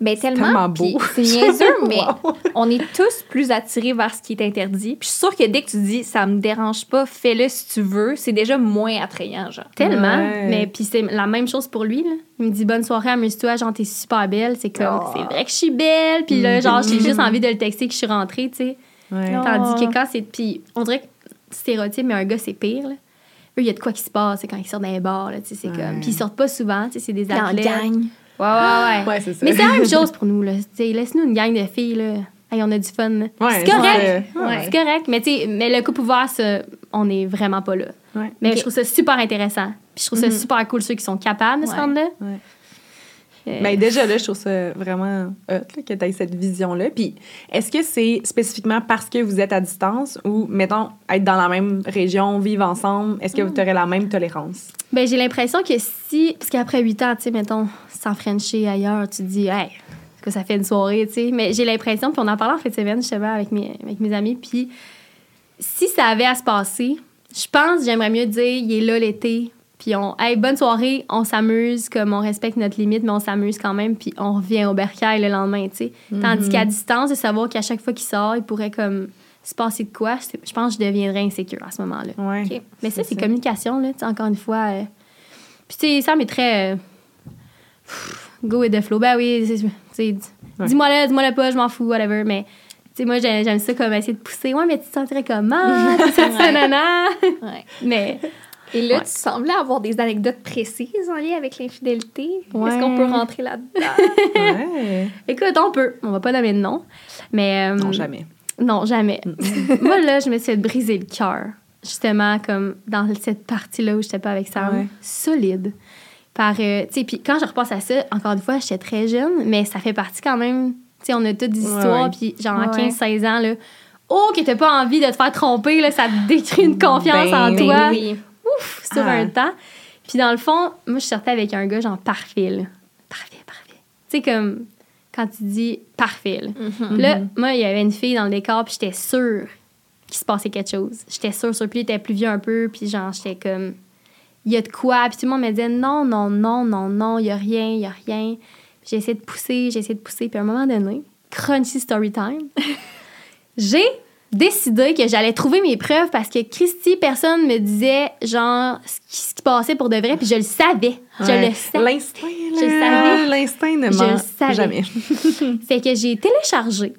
Ben, tellement. tellement beau. C'est niaiseux, mais Wow. on est tous plus attirés vers ce qui est interdit. Puis je suis sûre que dès que tu dis ça me dérange pas, fais-le si tu veux, c'est déjà moins attrayant, genre. Tellement. Ouais. Mais puis c'est la même chose pour lui. Là. Il me dit bonne soirée, amuse-toi, genre t'es super belle. C'est comme, Oh. c'est vrai que je suis belle. Puis là, genre, j'ai juste envie de le texter que je suis rentrée, tu sais. Ouais. Oh. Tandis que quand c'est. Puis on dirait que stéréotype, mais un gars, c'est pire, là. Eux, il y a de quoi qui se passe, c'est quand ils sortent d'un bar, là, tu sais, c'est Ouais. comme. Puis ils sortent pas souvent, tu sais, c'est des En athlètes. Ouais, ouais, ouais. Ouais, c'est ça. Mais c'est la même chose pour nous, là. Laisse-nous une gang de filles, là. Hey, on a du fun. Ouais, c'est correct. ouais. C'est correct. Mais, mais le couple ouvert, ça, on est vraiment pas là. Mais je trouve ça super intéressant. Puis je trouve ça Mhm. super cool, ceux qui sont capables de se rendre là. Euh, Ben, déjà, là, je trouve ça vraiment hot là, que tu aies cette vision-là. Puis, est-ce que c'est spécifiquement parce que vous êtes à distance ou, mettons, être dans la même région, vivre ensemble, est-ce que vous aurez la même tolérance? Ben, j'ai l'impression que si. Parce qu'après 8 ans, tu sais, mettons, sans Frencher ailleurs, tu te dis, hey, que ça fait une soirée, tu sais? Mais j'ai l'impression, puis on en parlait en fait de semaine, justement, avec mes, avec mes amis. Puis si ça avait à se passer, je pense, j'aimerais mieux dire, il est là l'été. Puis on, hey, bonne soirée, on s'amuse, comme on respecte notre limite, mais on s'amuse quand même, puis on revient au bercail le lendemain, tu sais. Tandis qu'à distance, de savoir qu'à chaque fois qu'il sort, il pourrait comme se passer de quoi, je pense que je deviendrais insécure à ce moment-là. Ouais. Mais ça, C'est ça. communication, là, encore une fois. euh. Puis, tu sais, Sam est très. euh, go with the flow. Ben oui, Ouais. dis-moi là, dis-moi là pas, je m'en fous, whatever. Mais, tu sais, moi, j'ai- j'aime ça comme essayer de pousser. Ouais, mais tu te sentirais comment? Ça, ça, nanana. Ouais. Mais, Et là, Ouais. tu semblais avoir des anecdotes précises en lien avec l'infidélité. Ouais. Est-ce qu'on peut rentrer là-dedans? Ouais. écoute, on peut. On va pas nommer de nom. Mais. euh, Non, jamais. Non, jamais. Moi, là, je me suis fait briser le cœur. Justement, comme dans cette partie-là où j'étais pas avec Sam. Ouais. Solide. Par, euh, tu sais, puis quand je repense à ça, encore une fois, j'étais très jeune, mais ça fait partie quand même. Tu sais, on a toutes des histoires, puis genre à Ouais. 15-16 ans, là. Oh, que t'as pas envie de te faire tromper, là, ça te décrit une confiance Ben en toi oui. Ouf, sur Ah. un temps. Puis dans le fond, moi, je sortais avec un gars, genre parfait, là. Parfait, parfait. Tu sais, comme. quand il dit parfait. là. Mhm. Là, moi, il y avait une fille dans le décor, puis j'étais sûre qu'il se passait quelque chose. J'étais sûre, sûre. Puis il était plus vieux un peu, puis genre, j'étais comme, il y a de quoi? Puis tout le monde me disait, non, non, non, non, non, il y a rien, il y a rien. J'ai essayé de pousser, j'ai essayé de pousser. Puis à un moment donné, crunchy story time, j'ai décidé que j'allais trouver mes preuves parce que Christy, personne me disait, genre, ce qui se passait pour de vrai, puis je le savais. Je Ouais. le savais. L'instinct, Je le savais. L'instinct ne Je ment le savais. jamais. Fait que j'ai téléchargé,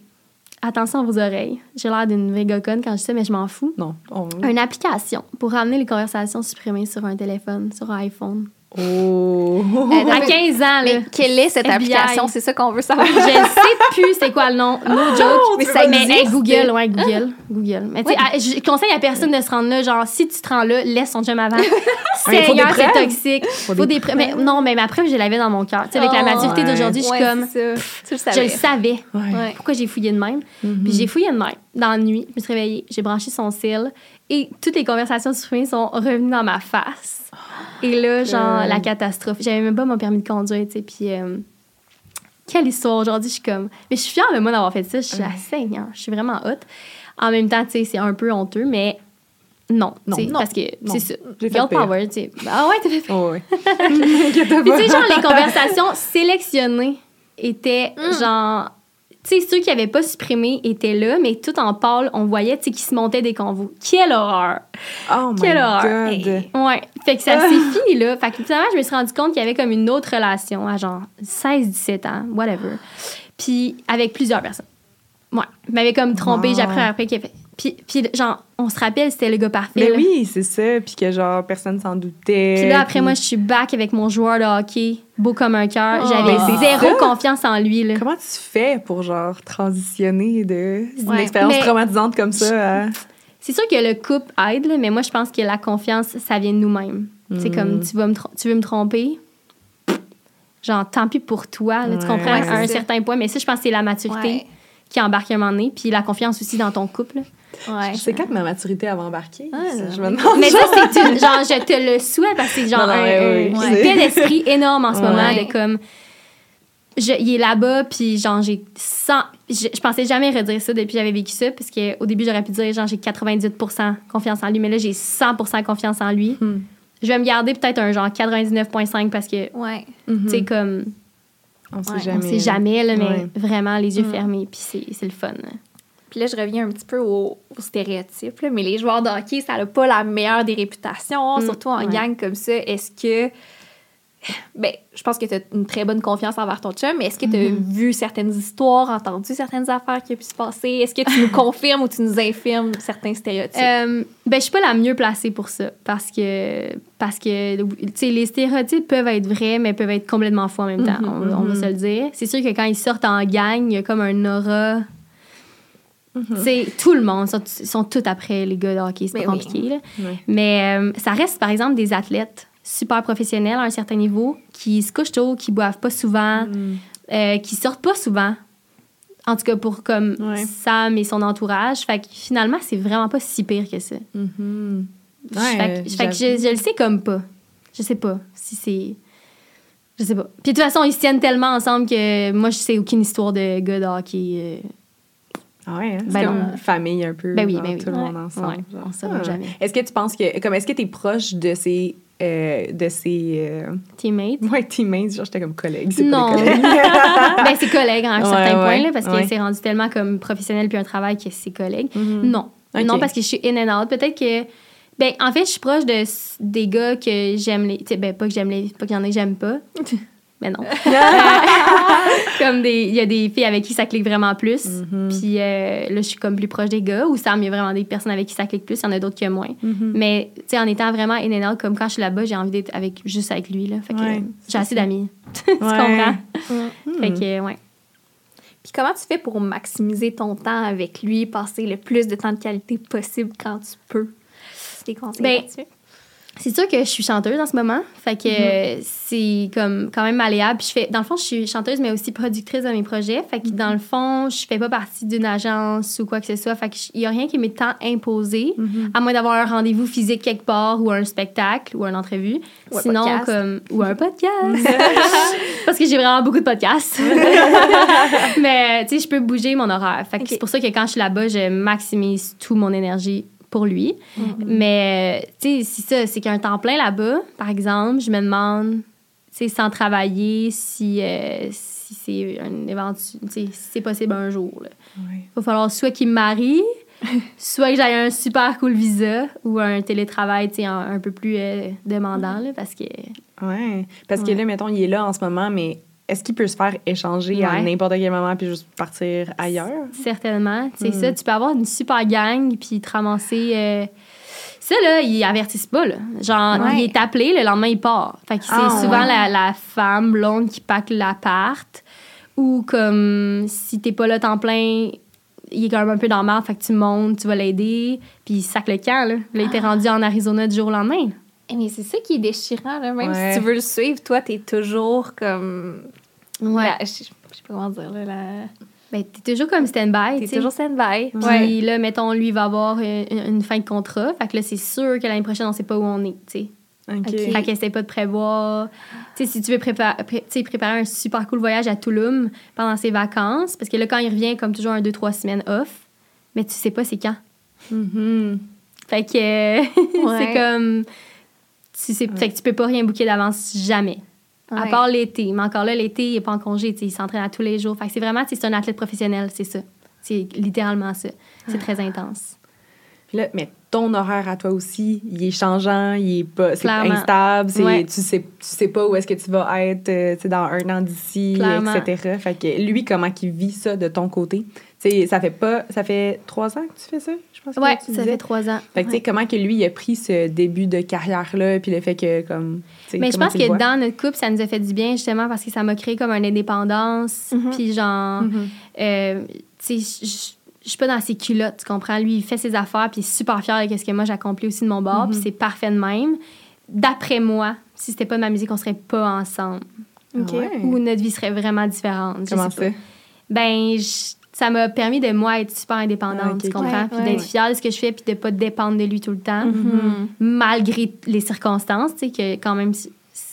attention à vos oreilles, j'ai l'air d'une méga conne quand je dis ça, mais je m'en fous, Non. on- une application pour ramener les conversations supprimées sur un téléphone, sur un iPhone. Oh. Euh, À 15 ans, là. Mais quelle est cette FBI. application? C'est ça qu'on veut savoir. Je sais plus c'est quoi le nom. No joke. mais mais ça mais hey. Google, ouais, Google. Google. Mais tu sais, je conseille à personne de se rendre là. Genre, si tu te rends là, laisse ton chum avant. Seigneur, c'est toxique. Faut Faut des des preuves. Mais non, mais ma preuve, je l'avais dans mon cœur. Tu sais, avec la Oh, maturité ouais. d'aujourd'hui, je suis Ouais, comme. ça. Tu le Je savais. le savais. Pourquoi j'ai fouillé de même? Mhm. Puis j'ai fouillé de même. Dans la nuit, je me suis réveillée, j'ai branché son cil et toutes les conversations supprimées sont revenues dans ma face. Et là, genre, Euh. la catastrophe. J'avais même pas mon permis de conduire, tu sais. Puis, euh, quelle histoire aujourd'hui, je suis comme. Mais je suis fière de moi d'avoir fait ça. Je suis la seigneur. Je suis vraiment hot. En même temps, tu sais, c'est un peu honteux, mais non. Non, tu sais, non, Parce que c'est ça. Girl power, tu sais. Ah ouais, t'as fait Oh, ouais. Puis tu sais, genre, les conversations sélectionnées étaient Mm. genre. Tu sais, ceux qui n'avaient pas supprimé étaient là, mais tout en pâle, on voyait, tu sais, qu'ils se montaient des convos. Quelle horreur! Oh my Quelle horreur. God. Hey. Ouais. Fait que ça s'est fini, là. Fait que finalement, je me suis rendu compte qu'il y avait comme une autre relation à genre 16-17 ans, whatever. Puis avec plusieurs personnes. Ouais. Il m'avait comme trompé, Wow. j'ai appris après qu'il avait. Puis, puis, genre, on se rappelle, c'était le gars parfait. Mais là. oui, c'est ça. Puis que genre, personne s'en doutait. Puis là, après, puis- moi, je suis back avec mon joueur de hockey, beau comme un cœur. Oh. J'avais c'est zéro ça. confiance en lui, là. Comment tu fais pour genre transitionner de d'une Ouais. expérience Mais- traumatisante comme ça à... C'est sûr que le couple aide, là, mais moi, je pense que la confiance, ça vient de nous-mêmes. C'est Mm. comme, tu, vas me tu veux me tromper, genre, tant pis pour toi, là, tu Ouais. comprends, Ouais, à un c'est ça. certain point. Mais ça, je pense que c'est la maturité Ouais. qui embarque un moment donné, puis la confiance aussi dans ton couple. Ouais. C'est quand que ma maturité avait embarqué? Ça, non. je me demande. Mais ça, c'est une- genre, je te le souhaite parce que c'est genre Non, non, un, ouais, un- ouais, d'esprit énorme en ce Ouais. moment de comme. Je, il est là-bas, puis genre, j'ai 100. Je, je pensais jamais redire ça depuis que j'avais vécu ça, parce qu'au début, j'aurais pu dire, genre, j'ai 98 confiance en lui, mais là, j'ai 100 confiance en lui. Hmm. Je vais me garder peut-être un genre 99,5 parce que, Ouais. Mhm. tu sais, comme, On sait jamais. on sait jamais, là, mais Ouais. vraiment, les yeux Mm. fermés, puis c'est c'est le fun. Puis là, je reviens un petit peu au, au stéréotype, là, mais les joueurs de hockey, ça n'a pas la meilleure des réputations, Mm, surtout en ouais. gang comme ça. Est-ce que. Ben, je pense que tu as une très bonne confiance envers ton chum, mais est-ce que tu as vu certaines histoires, entendu certaines affaires qui ont pu se passer? Est-ce que tu nous confirmes ou tu nous infirmes certains stéréotypes? Euh, ben, je suis pas la mieux placée pour ça parce que, parce que tu sais, les stéréotypes peuvent être vrais, mais peuvent être complètement faux en même temps. Mhm, on, va- on va mhm. se le dire. C'est sûr que quand ils sortent en gang, il y a comme un aura. Sais, tout le monde, sont, sont tous après les gars de hockey, c'est pas Ben oui. compliqué. là. Mais euh, ça reste, par exemple, des athlètes super professionnels à un certain niveau qui se couchent tôt, qui boivent pas souvent, Mm. euh, qui sortent pas souvent. En tout cas, pour comme Ouais. Sam et son entourage. Fait que finalement, c'est vraiment pas si pire que ça. Mhm. fait que, fait que j'avoue. je, je le sais comme pas. Je sais pas si c'est. Je sais pas. Puis de toute façon, ils se tiennent tellement ensemble que moi, je sais aucune histoire de gars de hockey. euh, Ah ouais, hein? c'est Ben comme non. une famille un peu. Ben oui, genre, ben oui. Tout le monde ensemble. Ouais, on Ah. jamais. Est-ce que tu penses que. Comme, est-ce que tu es proche de ces. euh, de ces. euh, teammates? ouais, teammates, genre, j'étais comme collègue. c'est Non. collègues. ben, c'est collègue à un Ouais, certain ouais, point, là, parce ouais. que c'est rendu tellement comme professionnel puis un travail que c'est collègue. Mhm. Non. Non, parce que je suis in and out. Peut-être que. Ben, en fait, je suis proche de, des gars que j'aime les. Ben, pas que j'aime les. Pas qu'il y en ait que j'aime pas. Mais non. comme des. Il y a des filles avec qui ça clique vraiment plus. Mhm. Puis euh, là, je suis comme plus proche des gars. Ou Sam, il y a vraiment des personnes avec qui ça clique plus. Il y en a d'autres que moins. Mhm. Mais, tu sais, en étant vraiment in and out, comme quand je suis là-bas, j'ai envie d'être avec, juste avec lui, là. Fait que Ouais, c'est j'ai assez ça. d'amis. tu Ouais. comprends? Mhm. Fait que, ouais. Puis comment tu fais pour maximiser ton temps avec lui, passer le plus de temps de qualité possible quand tu peux? Des conseils Ben, là-dessus? C'est sûr que je suis chanteuse en ce moment. Fait que euh, c'est comme quand même malléable. Puis je fais, dans le fond, je suis chanteuse, mais aussi productrice de mes projets. Fait que dans le fond, je fais pas partie d'une agence ou quoi que ce soit. Fait qu'il y a rien qui m'est tant imposé, Mm-hmm. à moins d'avoir un rendez-vous physique quelque part ou un spectacle ou une entrevue. Ou un Sinon, podcast. comme. Ou un podcast. Parce que j'ai vraiment beaucoup de podcasts. mais, tu sais, je peux bouger mon horaire. Fait que c'est pour ça que quand je suis là-bas, je maximise toute mon énergie pour lui. Mais, euh, tu sais, c'est ça, c'est qu'un temps plein là-bas, par exemple, je me demande, tu sais, sans travailler, si, euh, si c'est un éventu... si c'est possible un jour. Il va falloir soit qu'il me marie, soit que j'aille un super cool visa ou un télétravail, tu sais, un, un peu plus euh, demandant, là, parce que... Ouais. Parce que là, mettons, il est là en ce moment, mais est-ce qu'il peut se faire échanger à n'importe quel moment puis juste partir ailleurs? Certainement. C'est Mm. ça. Tu peux avoir une super gang puis te ramasser. euh, Ça, là, ils avertissent pas, là. Genre, Ouais. il est appelé, le lendemain, il part. Fait que c'est Ah, souvent ouais. la, la femme blonde qui pack l'appart. Ou comme, si t'es pas là temps plein, il est quand même un peu dans le marde, fait que tu montes, tu vas l'aider, puis il sac le camp, là. Là, il était rendu en Arizona du jour au lendemain. Eh, Mais c'est ça qui est déchirant, là. Même Ouais. si tu veux le suivre, toi, t'es toujours comme. Ouais. La- je sais pas comment dire, là. la- Ben, t'es toujours comme stand-by, T'es toujours stand-by. Puis là, mettons, lui va avoir euh, une, une fin de contrat. Fait que là, c'est sûr que l'année prochaine, on sait pas où on est, tu sais. OK. Ok. Fait qu'essaie pas de prévoir. Tu sais, si tu veux prépa- pré- tu sais, préparer un super cool voyage à Tulum pendant ses vacances, parce que là, quand il revient, comme toujours, un, deux, trois semaines off, mais tu sais pas c'est quand. Mhm. Fait que euh, Ouais. c'est comme. Tu sais, Fait que tu peux pas rien booker d'avance jamais. À part l'été. Mais encore là, l'été, il est pas en congé. Il s'entraîne à tous les jours. Fait que c'est vraiment, c'est un athlète professionnel, c'est ça. C'est littéralement ça. C'est très intense. Puis là, mais ton horaire à toi aussi, il est changeant, il est pas, c'est instable, c'est, Ouais. tu sais, tu sais pas où est-ce que tu vas être, euh, dans un an d'ici, Clairement. etc. Fait que lui, comment qu'il vit ça de ton côté? Tu sais, ça fait pas, ça fait trois ans que tu fais ça, pense. tu ça disais. fait trois ans. Fait que, tu sais, comment que lui, il a pris ce début de carrière-là, puis le fait que, comme, Mais je pense que vois? dans notre couple, ça nous a fait du bien justement parce que ça m'a créé comme une indépendance. Mhm. Puis genre, Mhm. euh, tu sais, je- suis pas dans ses culottes, tu comprends? Lui, il fait ses affaires, puis il est super fier de ce que moi j'accomplis aussi de mon bord, Mhm. puis c'est parfait de même. D'après moi, si c'était pas de ma musique, on serait pas ensemble. Ok? Ouais. Ou notre vie serait vraiment différente. Comment ça? Ben, je- ça m'a permis de moi être super indépendante, Ah, ok, tu comprends? Puis d'être fière de ce que je fais, puis de pas dépendre de lui tout le temps Mhm. malgré les circonstances, tu sais, que quand même,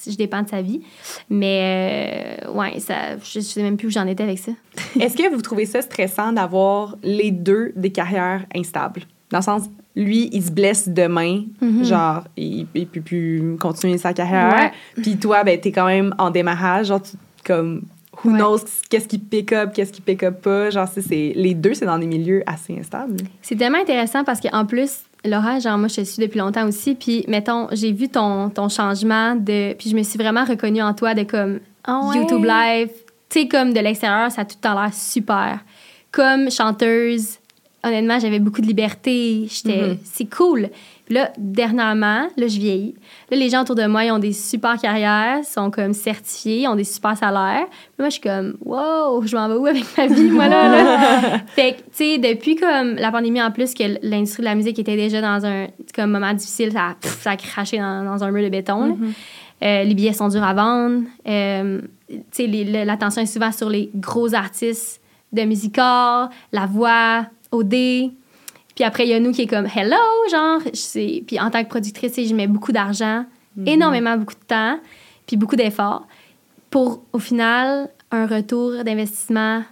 je dépends de sa vie. Mais, euh, ouais, ça, je, je sais même plus où j'en étais avec ça. Est-ce que vous trouvez ça stressant d'avoir les deux des carrières instables? Dans le sens, lui, il se blesse demain, Mhm. genre, il, il peut plus continuer sa carrière. Puis toi, ben, t'es quand même en démarrage, genre, tu, comme, who Ouais. knows qu'est-ce qui pick up, qu'est-ce qui pick up pas. Genre, c'est- les deux, c'est dans des milieux assez instables. C'est tellement intéressant parce qu'en plus, Laura, genre, moi, je te suis depuis longtemps aussi. Puis, mettons, j'ai vu ton, ton changement de. Puis, je me suis vraiment reconnue en toi de comme ouais? YouTube Live. Tu sais, comme de l'extérieur, ça a tout temps l'air super. Comme chanteuse, honnêtement, j'avais beaucoup de liberté. J'étais. Mhm. C'est cool. Puis là, dernièrement, là, je vieillis. Là, les gens autour de moi, ils ont des super carrières, sont comme certifiés, ont des super salaires. Puis moi, je suis comme, wow, je m'en vais où avec ma vie, moi, là? là? fait que, tu sais, depuis comme la pandémie, en plus, que l'industrie de la musique était déjà dans un comme, moment difficile, ça a, pff, ça a craché dans, dans un mur de béton. là. Euh, les billets sont durs à vendre. Euh, tu sais, l'attention est souvent sur les gros artistes de musical, la voix, OD. Puis après, il y a nous qui est comme hello, genre. Puis en tant que productrice, je mets beaucoup d'argent, énormément beaucoup de temps, puis beaucoup d'efforts pour, au final, un retour d'investissement,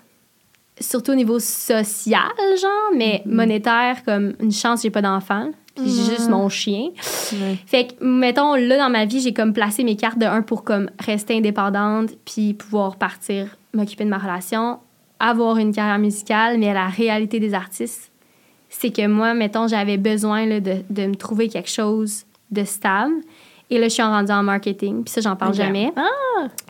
surtout au niveau social, genre, mais monétaire, comme une chance, j'ai pas d'enfant. Puis j'ai juste mon chien. Fait que, mettons, là, dans ma vie, j'ai comme placé mes cartes de un pour comme rester indépendante, puis pouvoir partir, m'occuper de ma relation, avoir une carrière musicale, mais la réalité des artistes, c'est que moi, mettons, j'avais besoin là, de, de me trouver quelque chose de stable. Et là, je suis rendue en marketing, puis ça, j'en parle jamais.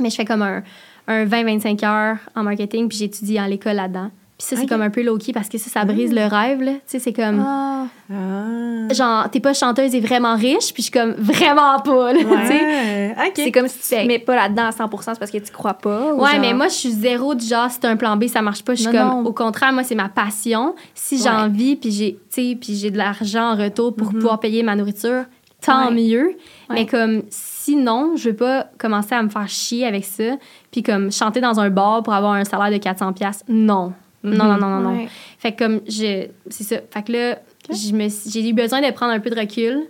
Mais je fais comme un, un 20-25 heures en marketing, puis j'étudie en l'école là-dedans. Puis ça, c'est comme un peu low-key parce que ça, ça brise le rêve, là. Tu sais, c'est comme Ah. Ah. genre, t'es pas chanteuse et vraiment riche, puis je suis comme vraiment pas, là, tu sais. Ouais. OK. C'est comme si tu te mets pas là-dedans à 100 c'est parce que tu crois pas. ou Ouais, genre- mais moi, je suis zéro du genre, si t'as un plan B, ça marche pas. Je suis comme, non. au contraire, moi, c'est ma passion. Si j'ai Ouais. envie, puis j'ai, tu sais, puis j'ai de l'argent en retour pour Mhm. pouvoir payer ma nourriture, tant Ouais. mieux. Mais comme, sinon, je veux pas commencer à me faire chier avec ça. Puis comme, chanter dans un bar pour avoir un salaire de 400$, piastres, non. Non, non, non, non, non. Ouais. Fait que comme, je, c'est ça. Fait que là, j'ai eu besoin de prendre un peu de recul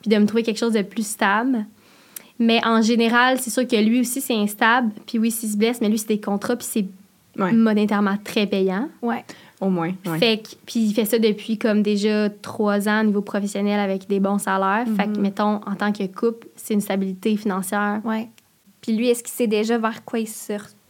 puis de me trouver quelque chose de plus stable. Mais en général, c'est sûr que lui aussi, c'est instable. Puis oui, s'il se blesse, mais lui, c'est des contrats, puis c'est Ouais. monétairement très payant. Ouais. Au moins. ouais. Fait que, puis il fait ça depuis comme déjà trois ans au niveau professionnel avec des bons salaires. Fait Mhm. que, mettons, en tant que couple, c'est une stabilité financière. Ouais. Puis lui, est-ce qu'il sait déjà vers quoi il se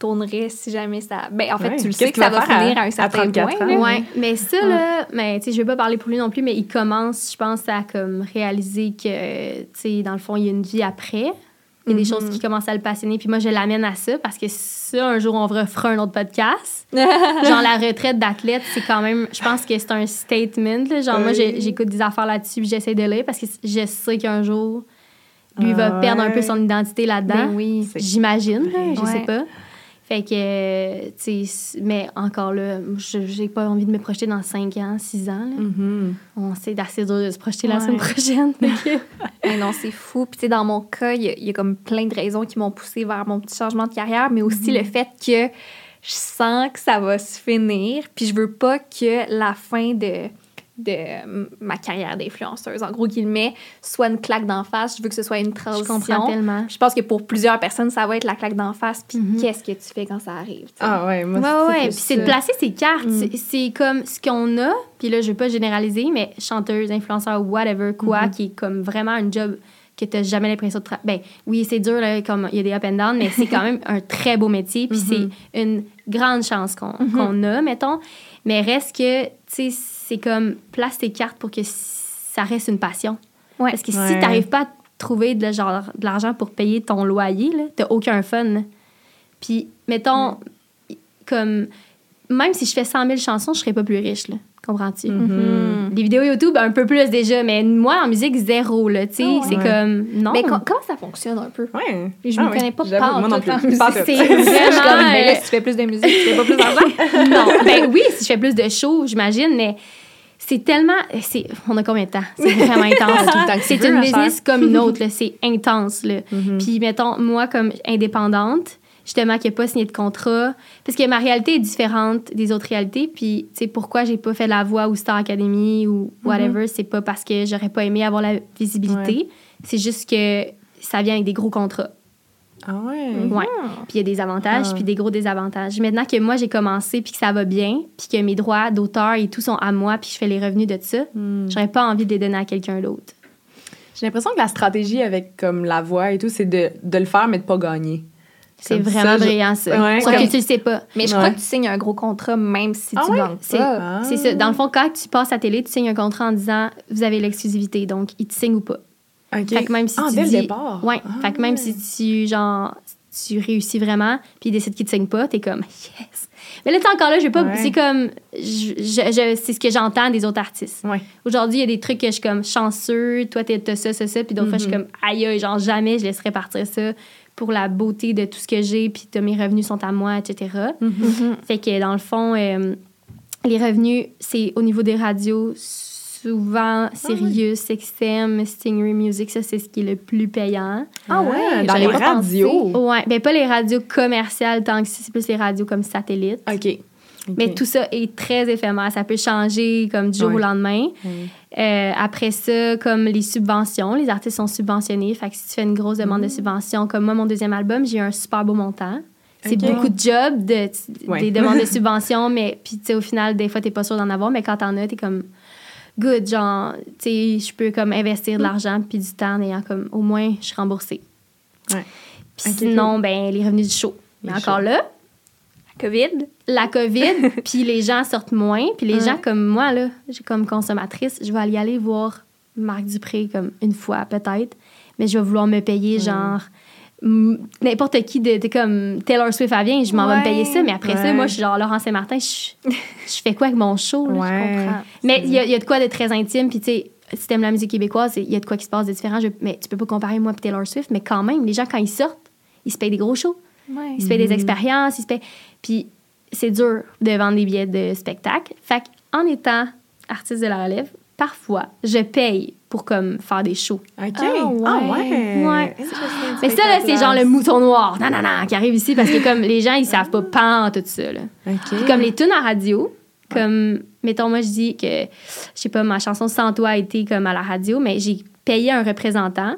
retournerait si jamais ça. Ben, en fait, Ouais. tu le sais que qu'il ça va faire à- finir à un à certain 34 point. ans? Ouais, mais ça, là, mais tu sais, je vais pas parler pour lui non plus, mais il commence, je pense, à comme réaliser que, tu sais, dans le fond, il y a une vie après. Il y a des choses qui commencent à le passionner. Puis moi, je l'amène à ça parce que ça, un jour, on refera un autre podcast. Genre, la retraite d'athlète, c'est quand même, je pense que c'est un statement. là. Genre, moi, j'écoute des affaires là-dessus, puis j'essaie de lire parce que je sais qu'un jour, lui va Ah perdre un peu son identité là-dedans. Ben oui. J'imagine, je Ouais. sais pas. Fait que, tu sais, mais encore là, je- j'ai pas envie de me projeter dans 5 ans, 6 ans. là. Mhm. On sait assez dur de se projeter la Ouais. semaine prochaine. Mais non, c'est fou. Puis, tu sais, dans mon cas, il y, a- il y a comme plein de raisons qui m'ont poussé vers mon petit changement de carrière, mais aussi le fait que je sens que ça va se finir. Puis, je veux pas que la fin de, de ma carrière d'influenceuse, en gros guillemets, soit une claque d'en face. Je veux que ce soit une je transition. comprends tellement. Je pense que pour plusieurs personnes, ça va être la claque d'en face. Puis, Mhm. qu'est-ce que tu fais quand ça arrive? Ah ouais, moi Ouais, c'est ouais, Puis c'est de placer ses cartes. Mm. C'est- comme ce qu'on a. Puis là, je veux pas généraliser, mais chanteuse, influenceur, whatever, quoi, qui est comme vraiment un job que tu jamais l'impression de travailler. Ben oui, c'est dur, là, comme il y a des up and down, mais c'est quand même un très beau métier. Puis c'est une grande chance qu'on qu'on a, mettons. Mais reste que, tu sais, c'est comme place tes cartes pour que ça reste une passion. Ouais. Parce que si tu n'arrives pas à trouver de, genre, de l'argent pour payer ton loyer, tu aucun fun. Puis, mettons, comme, même si je fais 100 000 chansons, je serais pas plus riche, là. Comprends-tu? Mhm. Les vidéos YouTube, un peu plus déjà, mais moi, en musique, zéro, là, tu sais. Ah ouais. C'est comme, non. Mais co- comment ça fonctionne un peu? Ouais. Je Ah me connais pas pas moi non plus. C'est vraiment, là, euh, si tu fais plus de musique, tu fais pas plus d'argent. non. Ben oui, si je fais plus de shows, j'imagine, mais c'est tellement. c'est On a combien de temps? C'est vraiment intense. C'est une business comme une autre, c'est intense. Là. Mhm. Puis, mettons, moi, comme indépendante, justement, qui n'a pas signé de contrat, parce que ma réalité est différente des autres réalités. Puis, tu sais, pourquoi j'ai pas fait la voix ou Star Academy ou whatever, c'est pas parce que j'aurais pas aimé avoir la visibilité. C'est juste que ça vient avec des gros contrats. Ah ouais. Ouais. Puis il y a des avantages, Ah. puis des gros désavantages. Maintenant que moi, j'ai commencé, puis que ça va bien, puis que mes droits d'auteur et tout sont à moi, puis je fais les revenus de ça, Hmm. j'aurais pas envie de les donner à quelqu'un d'autre. J'ai l'impression que la stratégie avec comme la voix et tout, c'est de, de le faire mais de pas gagner. C'est vraiment ça, je- brillant, ça. Ouais, Sauf comme- que tu le sais pas. Mais je Ouais. crois que tu signes un gros contrat même si Ah tu ouais? gagnes C'est pas. Ah. c'est ça. Dans le fond, quand tu passes à télé, tu signes un contrat en disant vous avez l'exclusivité, donc ils te signent ou pas. OK. Fait que même si ah, tu dès dis- le départ. Ouais. Ah, fait que même ouais. si tu, genre, tu réussis vraiment, puis ils décident qu'ils te signent pas, t'es comme yes. Mais là, t'es encore là, je vais pas. Ouais. C'est comme. je- je- je- c'est ce que j'entends des autres artistes. Ouais. Aujourd'hui, il y a des trucs que je suis comme chanceux, toi, t'as ça, ça, ça, puis d'autres fois, je suis Mhm. comme aïe, aïe, genre jamais je laisserai partir ça pour la beauté de tout ce que j'ai, puis mes revenus sont à moi, etc. Mhm. Fait que dans le fond, euh, les revenus, c'est au niveau des radios, souvent Sirius, XM, Stingray Music, ça c'est ce qui est le plus payant. Ah ouais, dans j'avais les radios. Ouais, ben pas les radios commerciales tant que c'est plus les radios comme satellites. OK. Mais tout ça est très éphémère. Ça peut changer comme du jour Ouais. au lendemain. Ouais. Euh, après ça, comme les subventions, les artistes sont subventionnés. Fait que si tu fais une grosse demande de subvention, comme moi, mon deuxième album, j'ai eu un super beau montant. C'est beaucoup de job, de, Ouais. des demandes de subvention, mais puis tu sais, au final, des fois, t'es pas sûr d'en avoir, mais quand t'en as, t'es comme good, genre, tu sais, je peux comme investir de l'argent puis du temps en ayant comme au moins, je suis remboursée. Ouais. Puis Ok, sinon, ben les revenus du show. Mais encore shows. là, COVID. la COVID, puis les gens sortent moins, puis les Ouais. gens comme moi, là, comme consommatrice, je vais aller aller voir Marc Dupré comme une fois peut-être, mais je vais vouloir me payer genre n'importe qui de, de comme Taylor Swift elle vient, je m'en vais me payer ça, mais après ça, moi je suis genre Laurent Saint-Martin, je, je fais quoi avec mon show là? Ouais. comprends. Mais il y, a- il y a de quoi de très intime, puis tu sais, si t'aimes la musique québécoise, il y a de quoi qui se passe de différent, je- mais tu peux pas comparer moi et Taylor Swift, mais quand même, les gens quand ils sortent, ils se payent des gros shows. Ils se payent Mhm. des expériences, ils se payent. Puis c'est dur de vendre des billets de spectacle. Fait en étant artiste de la relève, parfois, je paye pour comme faire des shows. OK. Ah, ouais. Ah, ouais. Ouais. Mais ça, là, c'est genre le mouton noir, non, non, non, qui arrive ici parce que comme les gens, ils savent pas pan tout ça, là. Puis comme les tunes à radio, comme, mettons, moi, je dis que, je sais pas, ma chanson Sans toi a été comme à la radio, mais j'ai payé un représentant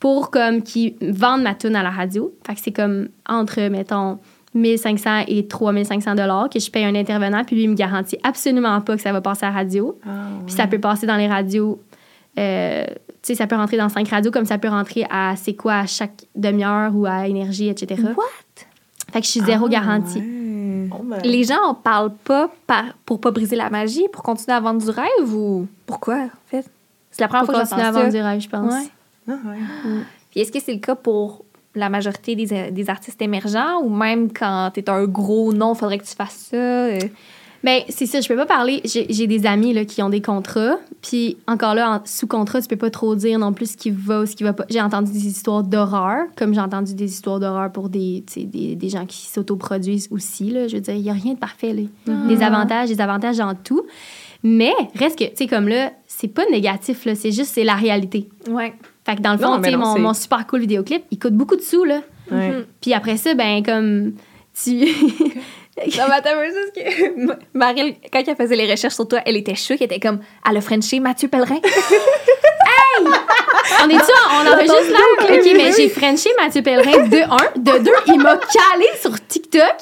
pour comme qui vende ma tune à la radio. Fait que c'est comme entre, mettons, 1500 et 3500 dollars que je paye un intervenant, puis lui, il me garantit absolument pas que ça va passer à la radio. Ah, Puis ça peut passer dans les radios. euh, tu sais, ça peut rentrer dans cinq radios, comme ça peut rentrer à c'est quoi à chaque demi-heure ou à énergie, etc. What? Fait que je suis zéro Ah, garantie. ouais. Oh, ben. Les gens en parlent pas par, pour pas briser la magie, pour continuer à vendre du rêve ou pourquoi, en fait? C'est la première Pour fois que continuer à j'entends vendre ça. du rêve, je pense. Ouais. Ah, ouais. Puis est-ce que c'est le cas pour la majorité des, des artistes émergents ou même quand t'es un gros nom, faudrait que tu fasses ça? euh? Ben, c'est ça, je peux pas parler. J'ai des amis là, qui ont des contrats. Puis encore là, en- sous contrat, tu peux pas trop dire non plus ce qui va ou ce qui va pas. J'ai entendu des histoires d'horreur, comme j'ai entendu des histoires d'horreur pour des, des, des gens qui s'autoproduisent aussi. Là. Je veux dire, il y a rien de parfait. Là. Des avantages, des avantages dans tout. Mais reste que, tu sais, comme là, c'est pas négatif, là. C'est juste, c'est la réalité. Ouais. Fait que dans le Non, fond, sais, non, mon, super cool vidéoclip, il coûte beaucoup de sous, là. Ouais. Puis après ça, ben, comme, tu. Non, mais attends, juste que Marie, quand elle faisait les recherches sur toi, elle était choquée. Elle était comme, elle a Frenché Mathieu Pellerin. On est tu on enregistre là? OK, mais j'ai Frenché Mathieu Pellerin de un. De deux, il m'a calé sur TikTok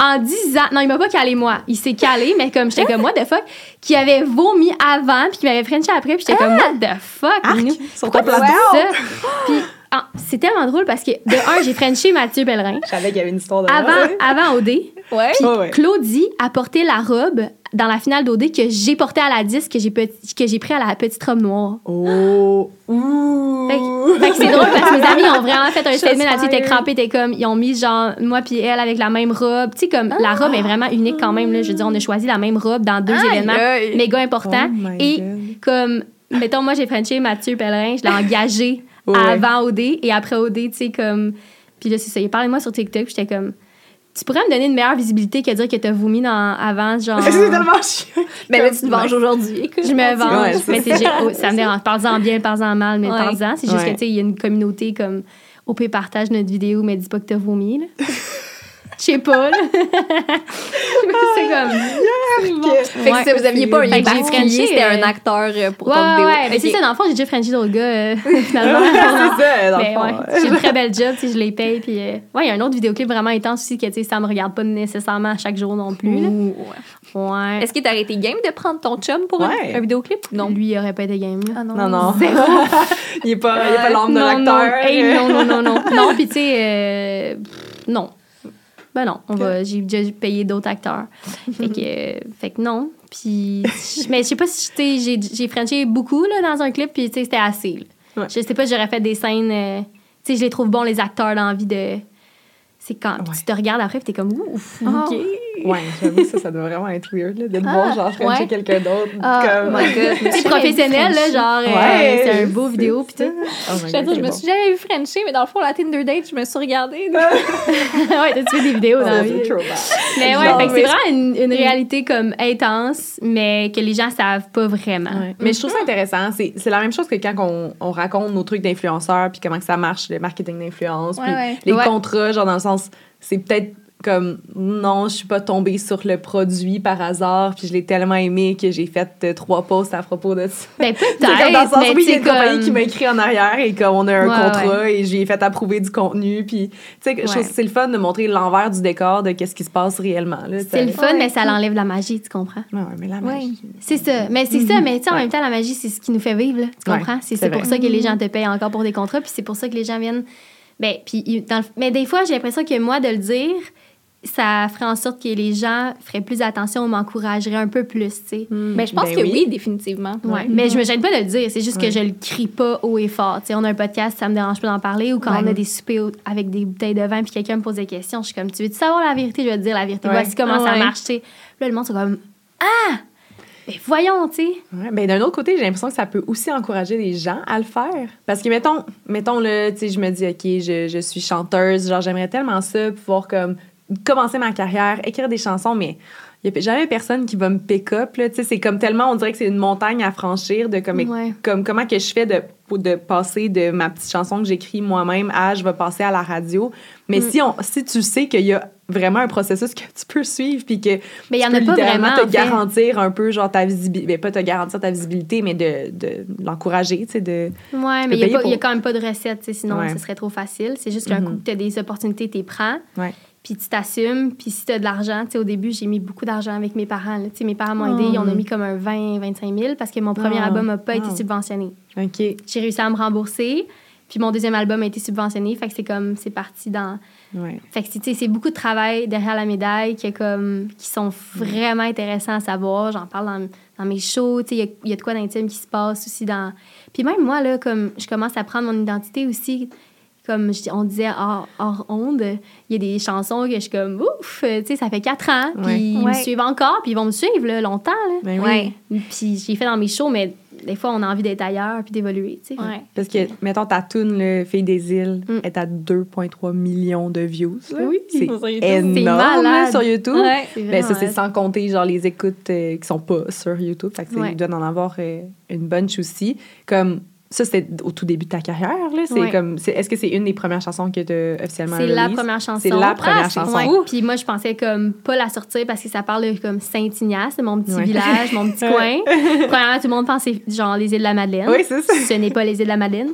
en disant... Non, il m'a pas calé moi. Il s'est calé, mais comme j'étais comme, what the fuck? Qui avait vomi avant, puis qui m'avait Frenché après, puis j'étais comme, what the fuck? Nous, Sur pourquoi tu dis ça? Puis ah, c'est tellement drôle parce que, de un, j'ai Frenché Mathieu Pellerin. Je savais qu'il y avait une histoire de Avant, avant OD. Ouais. Puis ouais. Claudie a porté la robe dans la finale d'OD que j'ai portée à la disque, que j'ai petit- que j'ai pris à la petite robe noire. Oh. Ouh. Fait que, fait que c'est drôle parce que mes amis ont vraiment fait un statement là-dessus. Fired. crampés, étaient comme, ils ont mis genre, moi puis elle avec la même robe. Tu sais, comme, la robe est vraiment unique quand même, là. Je veux dire, on a choisi la même robe dans deux Aïe, événements méga importants. Oh et God. comme, mettons, moi, j'ai Frenché Mathieu Pellerin, je l'ai engagé Ouais. avant OD et après OD, tu sais, comme. Puis là, c'est ça. Il parlait de moi sur TikTok, j'étais comme, tu pourrais me donner une meilleure visibilité que dire que t'as vomi dans, avant, genre. c'est tellement chiant. Mais là, tu te venges aujourd'hui. Je me venge. Ouais, mais c'est j'ai- oh, ça me dérange. Parle-en bien, parle-en mal, mais Ouais. parle-en. C'est juste que, tu sais, il y a une communauté comme pire partage notre vidéo, mais dis pas que t'as vomi, là. Je sais pas, là. c'est comme. Fait que Ouais. ça, vous aviez pas un Fait lien particulier, c'était euh, un acteur euh, pour Ouais, ton ouais, vidéo. ouais. Mais Ok. c'est ça, dans le fond, j'ai déjà Frenché d'autres gars, euh, finalement. c'est ça, dans le fond. ouais, j'ai une très belle job, sais, je les paye. Puis, euh, ouais, il y a un autre vidéoclip vraiment intense aussi que, tu sais, ça me regarde pas nécessairement chaque jour non plus, là. Ouh, ouais. Ouais. Est-ce que t'aurais été game de prendre ton chum pour un- Ouais. un, vidéoclip? Non. Lui, il aurait pas été game. Ah non. Non, non. il est pas, il est pas l'âme de l'acteur. Non, non, non, non, non. puis tu sais, euh, non. Ben non, on va, j'ai déjà payé d'autres acteurs. Fait que, euh, fait que non. Puis, mais je sais pas si, j'ai, j'ai frenché beaucoup, là, dans un clip, puis c'était assez. Ouais. Je sais pas si j'aurais fait des scènes, euh, tu sais, je les trouve bons, les acteurs, dans l'envie de... C'est quand Ouais. tu te regardes après, puis t'es comme, ouf, Ah. OK. Ouais, j'avoue, ça, ça doit vraiment être weird, là, de te Ah, voir, genre, frencher ouais. quelqu'un d'autre. Ah, comme... my God. Sais, professionnel, là, genre, euh, Ouais, c'est un beau vidéo, puis ça. tout. Oh my Je God, je c'est me bon. suis jamais vu Frencher, mais dans le fond, la Tinder date, je me suis regardée. ouais, t'as-tu fait des vidéos dans la Oh, vie? c'est trop bad. Mais ouais, Genre, fait que c'est vraiment une, une réalité comme intense, mais que les gens savent pas vraiment. Ouais. Mais je trouve ça intéressant. C'est, c'est la même chose que quand on, on raconte nos trucs d'influenceurs, puis comment que ça marche, le marketing d'influence, puis ouais. les Ouais. contrats, genre dans le sens, c'est peut-être comme non, je suis pas tombée sur le produit par hasard, puis je l'ai tellement aimé que j'ai fait euh, trois posts à propos de ça. Ben C'est comme dans le peut-être, sens, mais oui, il y a une compagnie qui m'a écrit en arrière et comme on a un Ouais, contrat et j'ai fait approuver du contenu. Puis, tu sais, je trouve Ouais. que c'est le fun de montrer l'envers du décor de qu'est-ce qui se passe réellement. là. C'est le fun, Ouais. mais ça l'enlève la magie, tu comprends? Ouais, ouais, mais la Ouais. magie. C'est ça. Mais c'est ça, mais tu sais, en Ouais. même temps, la magie, c'est ce qui nous fait vivre, là. Tu comprends? C'est pour ça que les gens te payent encore pour des contrats, puis c'est pour ça que les gens viennent. Ben, puis ils- dans le- Mais des fois, j'ai l'impression que moi, de le dire, ça ferait en sorte que les gens feraient plus attention ou m'encourageraient un peu plus, tu sais. Mais je pense Ben que oui. oui, définitivement. Ouais. Mais je me gêne pas de le dire, c'est juste Ouais. que je le crie pas haut et fort. Tu sais, on a un podcast, ça me dérange pas d'en parler, ou quand Ouais. on a des soupers avec des bouteilles de vin, puis quelqu'un me pose des questions, je suis comme, tu veux savoir la vérité? Je vais te dire la vérité. Ouais. Voici comment Ah ça ouais. marche, tu sais. Là, le monde, c'est comme, ah! Mais voyons, tu sais. Ouais, ben d'un autre côté, j'ai l'impression que ça peut aussi encourager les gens à le faire. Parce que, mettons, mettons là, tu sais, je me dis, OK, je, je suis chanteuse, genre, j'aimerais tellement ça, pouvoir comme commencer ma carrière, écrire des chansons, mais il n'y a jamais personne qui va me pick up. C'est comme tellement, on dirait que c'est une montagne à franchir de comme, Ouais. comme comment que je fais de, de passer de ma petite chanson que j'écris moi-même à je vais passer à la radio. Mais Mm. si, on, si tu sais qu'il y a vraiment un processus que tu peux suivre puis que Mais il y en a pas vraiment, te en fait. garantir un peu genre ta visibilité, pas te garantir ta visibilité, mais de, de l'encourager, tu sais, de... Ouais, mais il y a quand même pas de recette, sinon Ouais. ce serait trop facile. C'est juste qu'un Mhm. coup que tu as des opportunités, tu les prends. Ouais. Puis tu t'assumes. Puis si tu as de l'argent, tu sais, au début, j'ai mis beaucoup d'argent avec mes parents. Tu sais, mes parents m'ont aidé. On a mis comme un 20, 25 000 parce que mon premier Oh. album n'a pas été Wow. subventionné. OK. J'ai réussi à me rembourser. Puis mon deuxième album a été subventionné. Fait que c'est comme, c'est parti dans. Ouais. Fait que c'est- tu sais, c'est beaucoup de travail derrière la médaille qui, comme, qui sont vraiment intéressants à savoir. J'en parle dans, dans mes shows. tu sais, Il y, y a de quoi d'intime qui se passe aussi dans. Puis même moi, là, comme je commence à prendre mon identité aussi, comme je on disait hors, hors onde, il y a des chansons que je suis comme ouf, tu sais, ça fait quatre ans. Puis Ouais. ils me suivent encore, puis ils vont me suivre là, longtemps. Là. Ben oui. Ouais. Puis j'ai fait dans mes shows, mais des fois, on a envie d'être ailleurs puis d'évoluer. tu sais. Ouais. Parce que, mettons, ta tune, le Fille des îles, Mm. est à 2,3 millions de views. Oui. C'est énorme là, sur YouTube. Ben, ça, c'est sans compter, genre, les écoutes euh, qui sont pas sur YouTube. Fait que c'est- Ouais. il doit en avoir euh, une bunch aussi. Comme, ça, c'était au tout début de ta carrière, là. C'est Ouais. comme, c'est- est-ce que c'est une des premières chansons que tu as officiellement C'est la première chanson. C'est la première Ah, chanson. Puis moi, je pensais comme pas la sortir parce que ça parle de comme Saint-Ignace, mon petit Ouais. village, mon petit coin. Premièrement, tout le monde c'est genre les îles de la Madeleine. Oui, c'est ça. Ce n'est pas les îles de la Madeleine.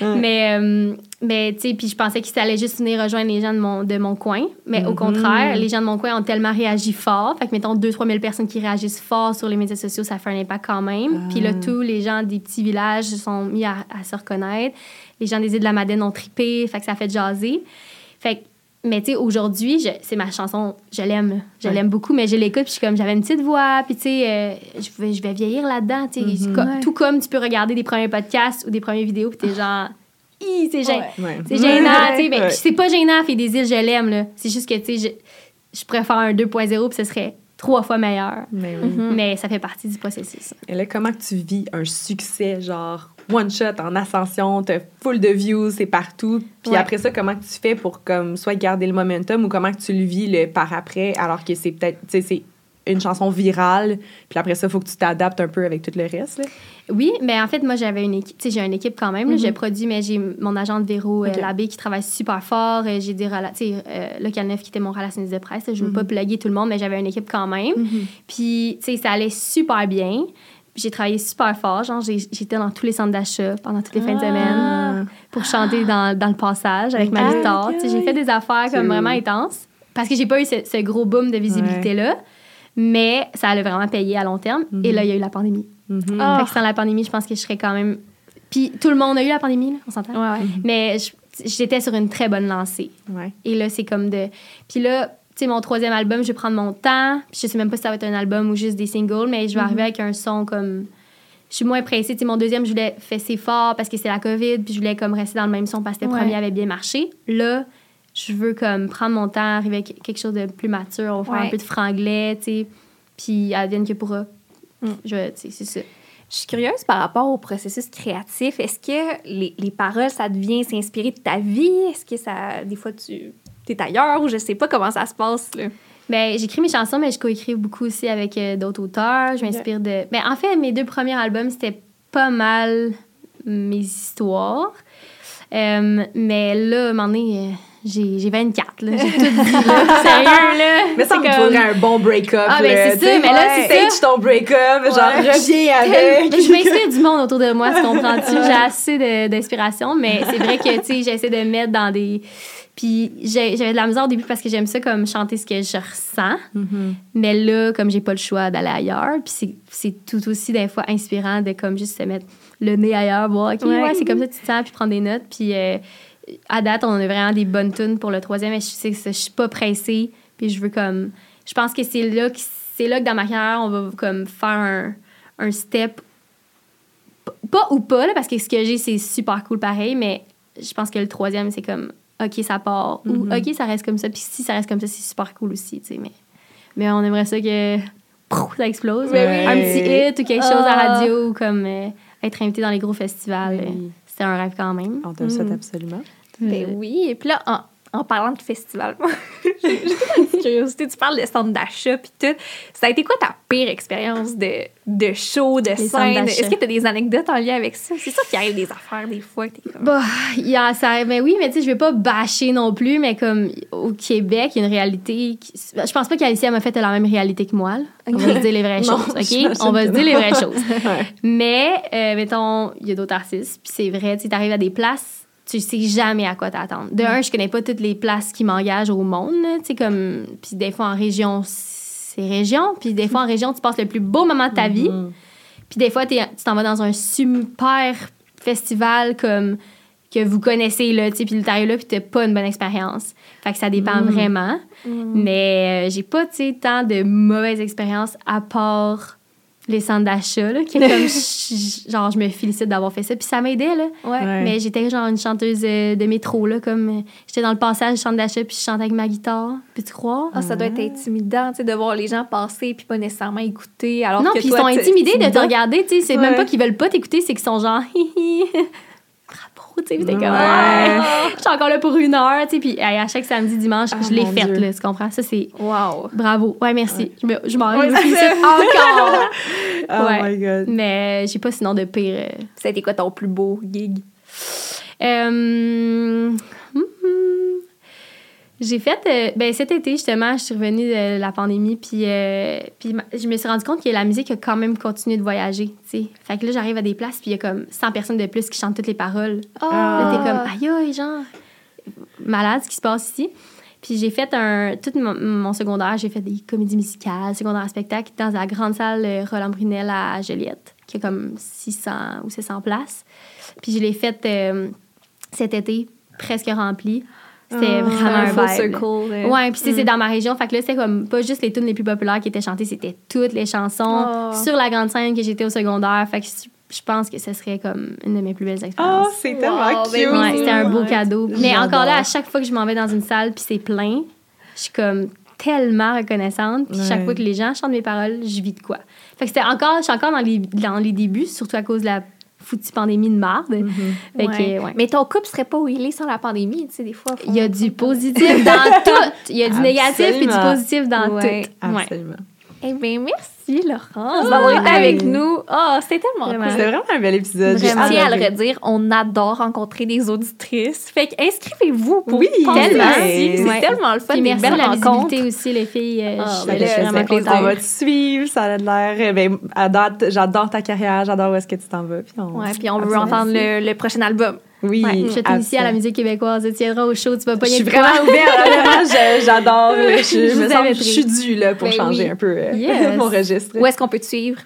Mais, euh, mais tu sais, puis je pensais ça allait juste venir rejoindre les gens de mon, de mon coin. Mais au Mhm. contraire, les gens de mon coin ont tellement réagi fort. Fait que, mettons, 2-3 000 personnes qui réagissent fort sur les médias sociaux, ça fait un impact quand même. Puis là, Ah. tous les gens des petits villages se sont mis à, à se reconnaître. Les gens des îles de la Madeleine ont trippé. Fait que ça fait jaser. Fait que mais tu sais, aujourd'hui, c'est ma chanson, je l'aime, je Ouais. l'aime beaucoup, mais je l'écoute, puis je suis comme, j'avais une petite voix, puis tu sais, euh, je, vais, je vais vieillir là-dedans, tu sais. Mhm. Tout comme tu peux regarder des premiers podcasts ou des premières vidéos, puis t'es genre, c'est gênant. Ouais. C'est gênant, tu sais. Mais Ouais. c'est pas gênant, fait des îles, je l'aime, là. C'est juste que, tu sais, je, je pourrais faire un 2.0, puis ce serait trois fois meilleur. Mais oui. Mhm. Mais ça fait partie du processus. Et là, comment que tu vis un succès, genre one shot en ascension, t'as full de views, c'est partout. Puis Ouais. après ça, comment que tu fais pour comme soit garder le momentum ou comment que tu le vis le par après, alors que c'est peut-être, tu sais, c'est une chanson virale. Puis après ça, il faut que tu t'adaptes un peu avec tout le reste. Là. Oui, mais en fait, moi, j'avais une équipe. Tu sais, j'ai une équipe quand même. là. Mhm. Je produis, mais j'ai mon agente Véro euh, Ok. Labbé qui travaille super fort. Euh, J'ai des rela- Tu sais, euh, Local 9 qui était mon relationniste de presse. Je veux Mhm. pas plugger tout le monde, mais j'avais une équipe quand même. Puis, tu sais, ça allait super bien. J'ai travaillé super fort. Genre, j'ai- j'étais dans tous les centres d'achat pendant toutes les fins de Ah. semaine pour chanter dans, dans le passage avec ma Ah, guitare. ok, Tu sais, J'ai fait des affaires comme vraiment intenses parce que j'ai pas eu ce, ce gros boom de visibilité-là. Mais ça allait vraiment payer à long terme. Mhm. Et là, il y a eu la pandémie. Mhm. Ah. Fait que sans la pandémie, je pense que je serais quand même. Puis tout le monde a eu la pandémie, là, on s'entend? Ouais, ouais. Mais je- j'étais sur une très bonne lancée. Ouais. Et là, c'est comme de. Puis là, tu sais, mon troisième album, je vais prendre mon temps. Puis je sais même pas si ça va être un album ou juste des singles, mais je vais arriver avec un son comme. Je suis moins pressée. Tu sais, mon deuxième, je voulais fesser fort parce que c'est la COVID, puis je voulais comme rester dans le même son parce que le Ouais. premier avait bien marché. Là, je veux comme prendre mon temps, arriver avec quelque chose de plus mature. On va faire un peu de franglais, tu sais. Puis advienne que pourra. Mm. Je, tu sais, c'est ça. Je suis curieuse par rapport au processus créatif. Est-ce que les, les paroles, ça devient s'inspirer de ta vie? Est-ce que ça, des fois, tu es ailleurs ou je sais pas comment ça se passe, là? Ben, j'écris mes chansons, mais je coécris beaucoup aussi avec euh, d'autres auteurs. Je m'inspire de. Mais en fait, mes deux premiers albums, c'était pas mal mes histoires. Euh, mais là, à un moment donné, euh, j'ai j'ai 24, là. J'ai tout dit, là. Sérieux, là. Mais ça me comme- faudrait un bon break-up. Ah, ben, c'est ça, sais, mais là, ouais. c'est ça. Ton break-up, genre reviens avec. je m'inspire du monde autour de moi, tu comprends-tu? J'ai assez de- d'inspiration, mais c'est vrai que, tu sais, j'essaie de mettre dans des... Puis j'ai- j'avais de la misère au début parce que j'aime ça comme chanter ce que je ressens. Mhm. Mais là, comme j'ai pas le choix d'aller ailleurs, puis c'est- c'est tout aussi des fois inspirant de comme juste se mettre le nez ailleurs, voir, OK, ouais, Ouais. c'est comme ça que tu te sens, puis prendre des notes. Puis euh, à date, on a vraiment des bonnes tunes pour le troisième, mais je sais que je suis pas pressée, puis je veux comme... Je pense que c'est là, que c'est là que dans ma carrière, on va comme faire un, un step, pas ou pas, là, parce que ce que j'ai, c'est super cool pareil, mais je pense que le troisième, c'est comme, OK, ça part, ou Mhm. OK, ça reste comme ça, puis si ça reste comme ça, c'est super cool aussi, tu sais, mais... Mais on aimerait ça que ça explose. Un petit hit ou quelque chose à Ah. radio ou comme euh, être invité dans les gros festivals. Oui. euh, C'était un rêve quand même. On te le souhaite Mhm. absolument. Ben oui. Et puis là, en, parlant de festival, j'ai une petite curiosité. Tu parles de centre d'achat puis tout. Ça a été quoi ta pire expérience de, de show, de centres scène? Est-ce que tu as des anecdotes en lien avec ça? C'est sûr qu'il arrive des affaires des fois. que T'es comme... Bah, il y a ça, mais oui, mais tu sais, je vais pas bâcher non plus, mais comme au Québec, il y a une réalité. Qui, je pense pas qu'Alicia m'a fait la même réalité que moi. là. On va se dire les vraies Non, choses, OK? On va se dire les vraies choses. Ouais. Mais, euh, mettons, il y a d'autres artistes, puis c'est vrai, tu sais, t'arrives à des places, tu sais jamais à quoi t'attendre. De un, je connais pas toutes les places qui m'engagent au monde, tu sais, comme. Puis des fois en région, c'est région, puis des fois en région, tu passes le plus beau moment de ta vie. Mhm. Puis des fois, tu t'en vas dans un super festival comme que vous connaissez, là, tu sais, puis t'arrives là, puis t'as pas une bonne expérience. Fait que ça dépend Mm. vraiment. Mais euh, j'ai pas, tu sais, tant de mauvaises expériences à part les centres d'achat, là, que comme, je- genre, je me félicite d'avoir fait ça. Puis ça m'aidait, là. Ouais. Ouais. Mais j'étais genre une chanteuse euh, de métro, là, comme euh, j'étais dans le passage du centre d'achat, puis je chantais avec ma guitare. Peux-tu croire? Ah, ça doit être intimidant, tu sais, de voir les gens passer puis pas nécessairement écouter. Alors non, que puis ils sont intimidés de te regarder, tu sais. C'est Ouais. même pas qu'ils veulent pas t'écouter, c'est qu'ils sont genre, hi hi. Bravo, tu sais. T'es comme, Ouais. ouais. Je suis encore là pour une heure, tu sais. Puis à chaque samedi, dimanche, Ah, je l'ai mon faite, là, tu comprends? Ça, c'est Wow. bravo. Ouais, merci. Je me- Je m'en Ouais, encore. Oh Ouais. my God. Mais j'ai pas sinon de pire. euh, Ça a été quoi ton plus beau gig? Euh, hum, hum. J'ai fait, euh, ben cet été justement, je suis revenue de la pandémie, puis, euh, puis je me suis rendu compte que la musique a quand même continué de voyager, tu sais. Fait que là, j'arrive à des places, puis il y a comme 100 personnes de plus qui chantent toutes les paroles. Là, t'es comme, aïe, aïe, genre, malade ce qui se passe ici. Puis j'ai fait un. Tout mon, mon secondaire, j'ai fait des comédies musicales, secondaire en spectacle, dans la grande salle Roland Brunel à Joliette, qui a comme 600 ou 700 places. Puis je l'ai fait euh, cet été, presque rempli. C'était Ah, vraiment un full vibe. circle. Ouais, puis tu sais, c'est dans ma région. Fait que là, c'était comme pas juste les tunes les plus populaires qui étaient chantées, c'était toutes les chansons Oh. sur la grande scène que j'étais au secondaire. Fait que je pense que ce serait comme une de mes plus belles expériences. Oh, c'est tellement Wow, ben cute. Ouais, c'était un beau cadeau. Mais encore là, à chaque fois que je m'en vais dans une salle puis c'est plein, je suis comme tellement reconnaissante. Puis chaque fois que les gens chantent mes paroles, je vis de quoi. Fait que c'était encore, je suis encore dans les, dans les débuts, surtout à cause de la foutue pandémie de marde. Fait que, Ouais. ouais. Mais ton couple serait pas où il est sans la pandémie, tu sais, des fois. Il y a du positif dans tout. Il y a du négatif et du positif dans Ouais, tout. Ouais. Absolument. Eh bien, merci, Laurence, d'avoir été avec nous. Oh, c'était tellement Vraiment. cool. C'était vraiment un bel épisode. Je tiens à le redire, on adore rencontrer des auditrices. Fait que inscrivez-vous pour Oui, tellement. C'est Ouais. tellement le fun, Puis merci belles de la visibilité aussi, les filles. Euh, Ah, je ben je suis ça vraiment plaisir. On va te suivre, ça a l'air. eh Ben, j'adore ta carrière, j'adore où est-ce que tu t'en vas. Puis on, Ouais, puis on veut entendre le, le prochain album. Oui, Ouais, je t'initie à la musique québécoise. Tu tiendras au show, tu vas pas Je suis vraiment ouverte. J'adore. Je, je Je me sens, je suis due là, pour Ben changer oui. un peu euh, Yes. mon registre. Où est-ce qu'on peut te suivre?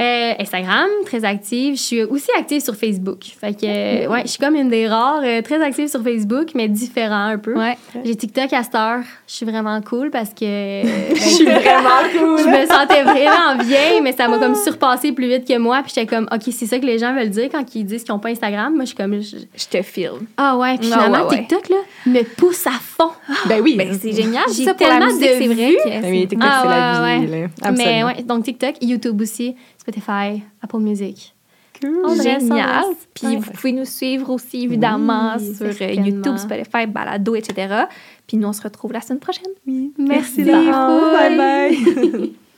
Euh, Instagram, très active. Je suis aussi active sur Facebook. Fait que, euh, ouais, je suis comme une des rares, euh, très active sur Facebook, mais différent un peu. Ouais. J'ai TikTok à cette heure. Je suis vraiment cool parce que. euh, ben, Je suis vraiment cool. je me sentais vraiment vieille, mais ça m'a comme surpassé plus vite que moi. Puis j'étais comme, OK, c'est ça que les gens veulent dire quand ils disent qu'ils n'ont pas Instagram. Moi, je suis comme, je- Je te filme. ah ouais. Puis Ah finalement, ouais, ouais. TikTok, là, me pousse à fond. Ben oui. Ben, c'est génial. J'ai tellement de c'est vrai que Ben oui, TikTok, Ah, c'est la vie. ouais. là. Mais Absolument. ouais, donc TikTok, YouTube aussi, Spotify, Apple Music. Cool. Génial. Puis Ouais. vous pouvez nous suivre aussi, évidemment, Oui, sur euh, certainement. YouTube, Spotify, Balado, etc. Puis nous, on se retrouve la semaine prochaine. Oui. Merci, Merci. Laurence. Bye bye.